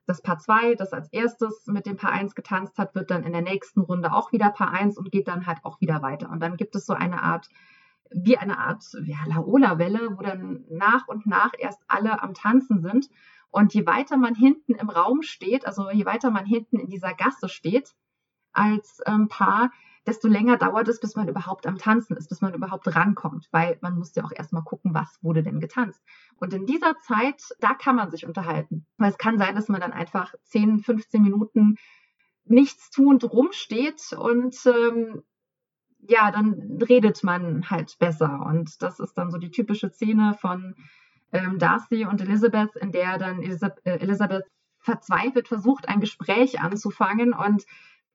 das Paar 2, das als erstes mit dem Paar 1 getanzt hat, wird dann in der nächsten Runde auch wieder Paar 1 und geht dann halt auch wieder weiter. Und dann gibt es so eine Art wie eine Art ja, Laola-Welle, wo dann nach und nach erst alle am Tanzen sind. Und je weiter man hinten im Raum steht, also je weiter man hinten in dieser Gasse steht, als ähm, Paar, desto länger dauert es, bis man überhaupt am Tanzen ist, bis man überhaupt rankommt, weil man muss ja auch erstmal gucken, was wurde denn getanzt. Und in dieser Zeit, da kann man sich unterhalten. Weil es kann sein, dass man dann einfach 10, 15 Minuten nichts tuend rumsteht und ähm, ja, dann redet man halt besser. Und das ist dann so die typische Szene von ähm, Darcy und Elizabeth, in der dann äh, Elizabeth verzweifelt versucht, ein Gespräch anzufangen und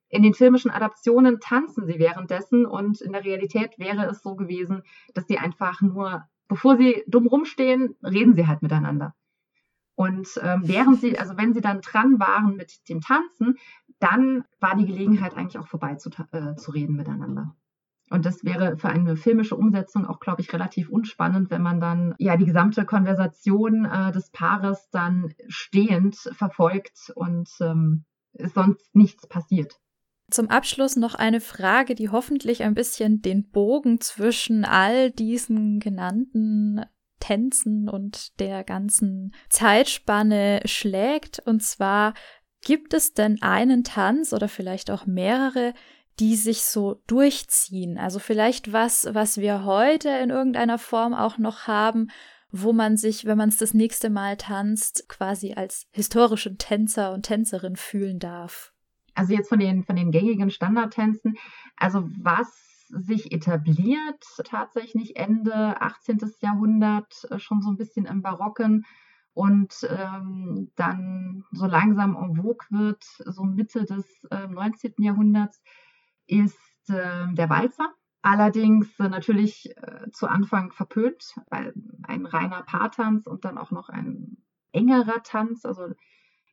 in den filmischen Adaptionen tanzen sie währenddessen und in der Realität wäre es so gewesen, dass sie einfach nur, bevor sie dumm rumstehen, reden sie halt miteinander. Und ähm, während sie, also wenn sie dann dran waren mit dem Tanzen, dann war die Gelegenheit eigentlich auch vorbei zu, äh, zu reden miteinander. Und das wäre für eine filmische Umsetzung auch, glaube ich, relativ unspannend, wenn man dann ja die gesamte Konversation äh, des Paares dann stehend verfolgt und ähm, sonst nichts passiert. Zum Abschluss noch eine Frage, die hoffentlich ein bisschen den Bogen zwischen all diesen genannten Tänzen und der ganzen Zeitspanne schlägt. Und zwar, gibt es denn einen Tanz oder vielleicht auch mehrere, die sich so durchziehen? Also vielleicht was, was wir heute in irgendeiner Form auch noch haben, wo man sich, wenn man es das nächste Mal tanzt, quasi als historischen Tänzer und Tänzerin fühlen darf also jetzt von den, von den gängigen Standardtänzen, also was sich etabliert tatsächlich Ende 18. Jahrhundert, äh, schon so ein bisschen im Barocken und ähm, dann so langsam en vogue wird, so Mitte des äh, 19. Jahrhunderts, ist äh, der Walzer. Allerdings äh, natürlich äh, zu Anfang verpönt, weil ein reiner Paartanz und dann auch noch ein engerer Tanz, also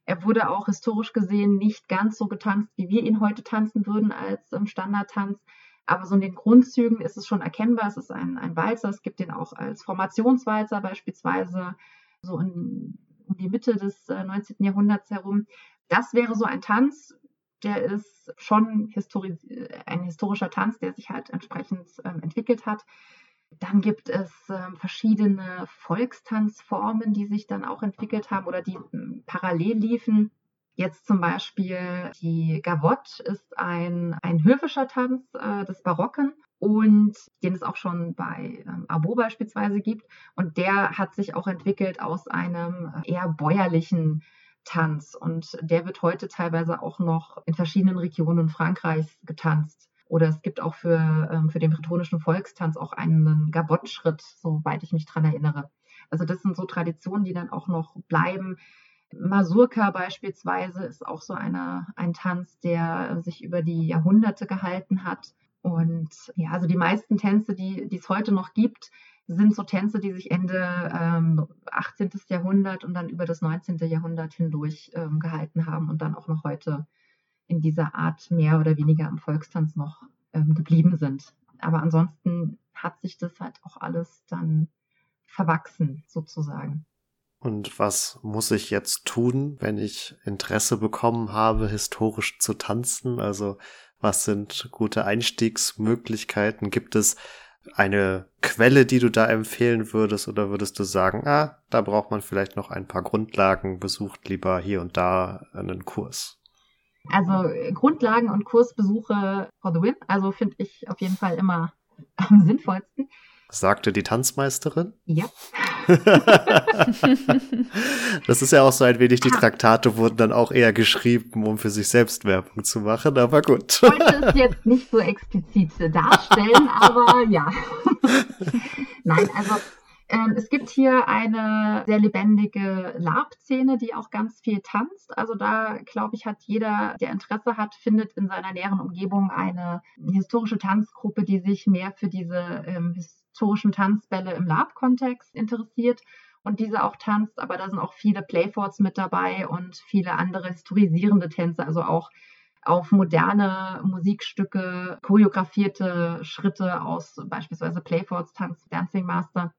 er wurde auch historisch gesehen nicht ganz so getanzt, wie wir ihn heute tanzen würden als ähm, Standardtanz. Aber so in den Grundzügen ist es schon erkennbar. Es ist ein, ein Walzer. Es gibt den auch als Formationswalzer beispielsweise so in, um die Mitte des äh, 19. Jahrhunderts herum. Das wäre so ein Tanz, der ist schon histori ein historischer Tanz, der sich halt entsprechend ähm, entwickelt hat. Dann gibt es äh, verschiedene Volkstanzformen, die sich dann auch entwickelt haben oder die äh, parallel liefen. Jetzt zum Beispiel die Gavotte ist ein, ein höfischer Tanz äh, des Barocken und den es auch schon bei ähm, Abo beispielsweise gibt. Und der hat sich auch entwickelt aus einem äh, eher bäuerlichen Tanz und der wird heute teilweise auch noch in verschiedenen Regionen Frankreichs getanzt. Oder es gibt auch für, ähm, für den bretonischen Volkstanz auch einen Gavotte-Schritt, soweit ich mich dran erinnere. Also das sind so Traditionen, die dann auch noch bleiben. Masurka beispielsweise ist auch so einer, ein Tanz, der sich über die Jahrhunderte gehalten hat. Und ja, also die meisten Tänze, die, die es heute noch gibt, sind so Tänze, die sich Ende ähm, 18. Jahrhundert und dann über das 19. Jahrhundert hindurch ähm, gehalten haben und dann auch noch heute in dieser Art mehr oder weniger am Volkstanz noch ähm, geblieben sind. Aber ansonsten hat sich das halt auch alles dann verwachsen, sozusagen. Und was muss ich jetzt tun, wenn ich Interesse bekommen habe, historisch zu tanzen? Also was sind gute Einstiegsmöglichkeiten? Gibt es eine Quelle, die du da empfehlen würdest? Oder würdest du sagen, ah, da braucht man vielleicht noch ein paar Grundlagen, besucht lieber hier und da einen Kurs? Also Grundlagen und Kursbesuche for the win. Also finde ich auf jeden Fall immer am sinnvollsten. Sagte die Tanzmeisterin? Ja. das ist ja auch so ein wenig, die Traktate wurden dann auch eher geschrieben, um für sich selbst Werbung zu machen, aber gut. Ich wollte es jetzt nicht so explizit darstellen, aber ja. Nein, also ähm, es gibt hier eine sehr lebendige Lab-Szene, die auch ganz viel tanzt. Also da, glaube ich, hat jeder, der Interesse hat, findet in seiner näheren Umgebung eine historische Tanzgruppe, die sich mehr für diese ähm, historischen Tanzbälle im Lab-Kontext interessiert und diese auch tanzt. Aber da sind auch viele Playforts mit dabei und viele andere historisierende Tänze, also auch auf moderne Musikstücke, choreografierte Schritte aus beispielsweise Playforts, Tanz, Dancing Master.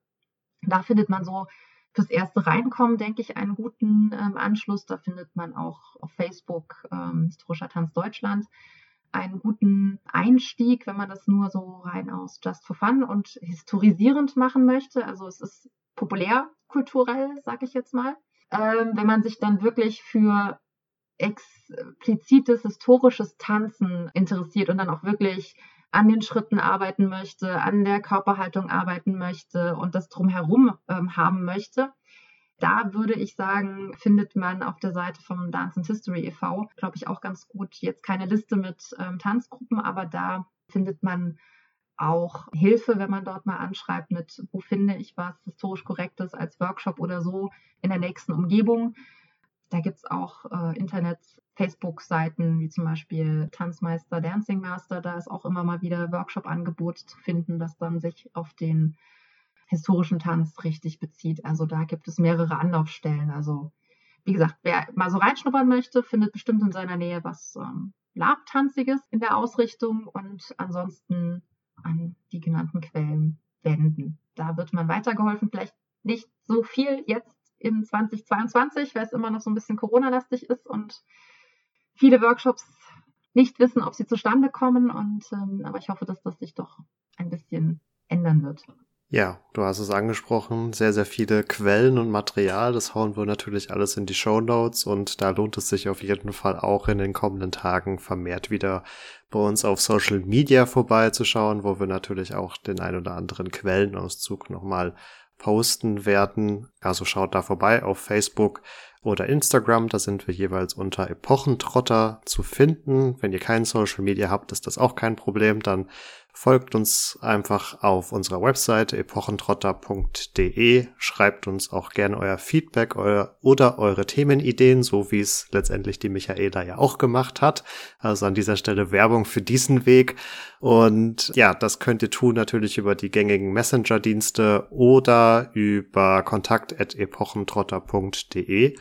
Da findet man so fürs erste Reinkommen, denke ich, einen guten ähm, Anschluss. Da findet man auch auf Facebook ähm, Historischer Tanz Deutschland einen guten Einstieg, wenn man das nur so rein aus Just for Fun und historisierend machen möchte. Also es ist populärkulturell, sage ich jetzt mal. Ähm, wenn man sich dann wirklich für explizites historisches Tanzen interessiert und dann auch wirklich an den Schritten arbeiten möchte, an der Körperhaltung arbeiten möchte und das drumherum ähm, haben möchte, da würde ich sagen, findet man auf der Seite vom Dance and History e.V., glaube ich, auch ganz gut jetzt keine Liste mit ähm, Tanzgruppen, aber da findet man auch Hilfe, wenn man dort mal anschreibt mit, wo finde ich was historisch Korrektes als Workshop oder so in der nächsten Umgebung. Da gibt es auch äh, Internet, Facebook-Seiten wie zum Beispiel Tanzmeister, Dancing Master. Da ist auch immer mal wieder Workshop-Angebot zu finden, das dann sich auf den historischen Tanz richtig bezieht. Also da gibt es mehrere Anlaufstellen. Also wie gesagt, wer mal so reinschnuppern möchte, findet bestimmt in seiner Nähe was ähm, Labtanziges in der Ausrichtung und ansonsten an die genannten Quellen wenden. Da wird man weitergeholfen. Vielleicht nicht so viel jetzt in 2022, weil es immer noch so ein bisschen Corona-lastig ist und viele Workshops nicht wissen, ob sie zustande kommen. Und ähm, aber ich hoffe, dass das sich doch ein bisschen ändern wird. Ja, du hast es angesprochen, sehr, sehr viele Quellen und Material. Das hauen wir natürlich alles in die Show Notes und da lohnt es sich auf jeden Fall auch in den kommenden Tagen vermehrt wieder bei uns auf Social Media vorbeizuschauen, wo wir natürlich auch den ein oder anderen Quellenauszug nochmal posten werden. Also schaut da vorbei auf Facebook oder Instagram. Da sind wir jeweils unter Epochentrotter zu finden. Wenn ihr kein Social Media habt, ist das auch kein Problem. Dann Folgt uns einfach auf unserer Webseite epochentrotter.de. Schreibt uns auch gerne euer Feedback euer, oder eure Themenideen, so wie es letztendlich die Michaela ja auch gemacht hat. Also an dieser Stelle Werbung für diesen Weg. Und ja, das könnt ihr tun natürlich über die gängigen Messenger-Dienste oder über kontakt.epochentrotter.de.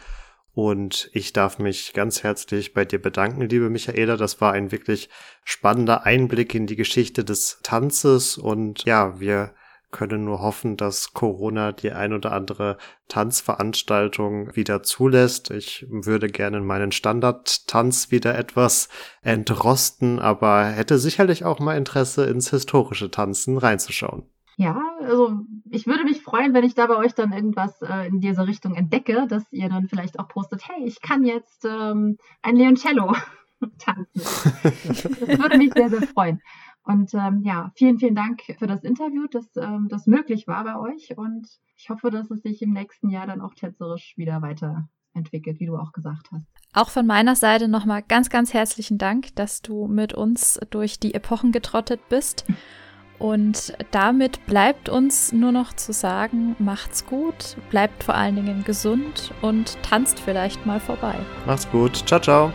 Und ich darf mich ganz herzlich bei dir bedanken, liebe Michaela. Das war ein wirklich spannender Einblick in die Geschichte des Tanzes. Und ja, wir können nur hoffen, dass Corona die ein oder andere Tanzveranstaltung wieder zulässt. Ich würde gerne meinen Standardtanz wieder etwas entrosten, aber hätte sicherlich auch mal Interesse ins historische Tanzen reinzuschauen. Ja, also ich würde mich freuen, wenn ich da bei euch dann irgendwas äh, in dieser Richtung entdecke, dass ihr dann vielleicht auch postet, hey, ich kann jetzt ähm, ein Leoncello tanzen. das würde mich sehr, sehr freuen. Und ähm, ja, vielen, vielen Dank für das Interview, dass ähm, das möglich war bei euch. Und ich hoffe, dass es sich im nächsten Jahr dann auch tänzerisch wieder weiterentwickelt, wie du auch gesagt hast. Auch von meiner Seite nochmal ganz, ganz herzlichen Dank, dass du mit uns durch die Epochen getrottet bist. Und damit bleibt uns nur noch zu sagen, macht's gut, bleibt vor allen Dingen gesund und tanzt vielleicht mal vorbei. Macht's gut. Ciao, ciao.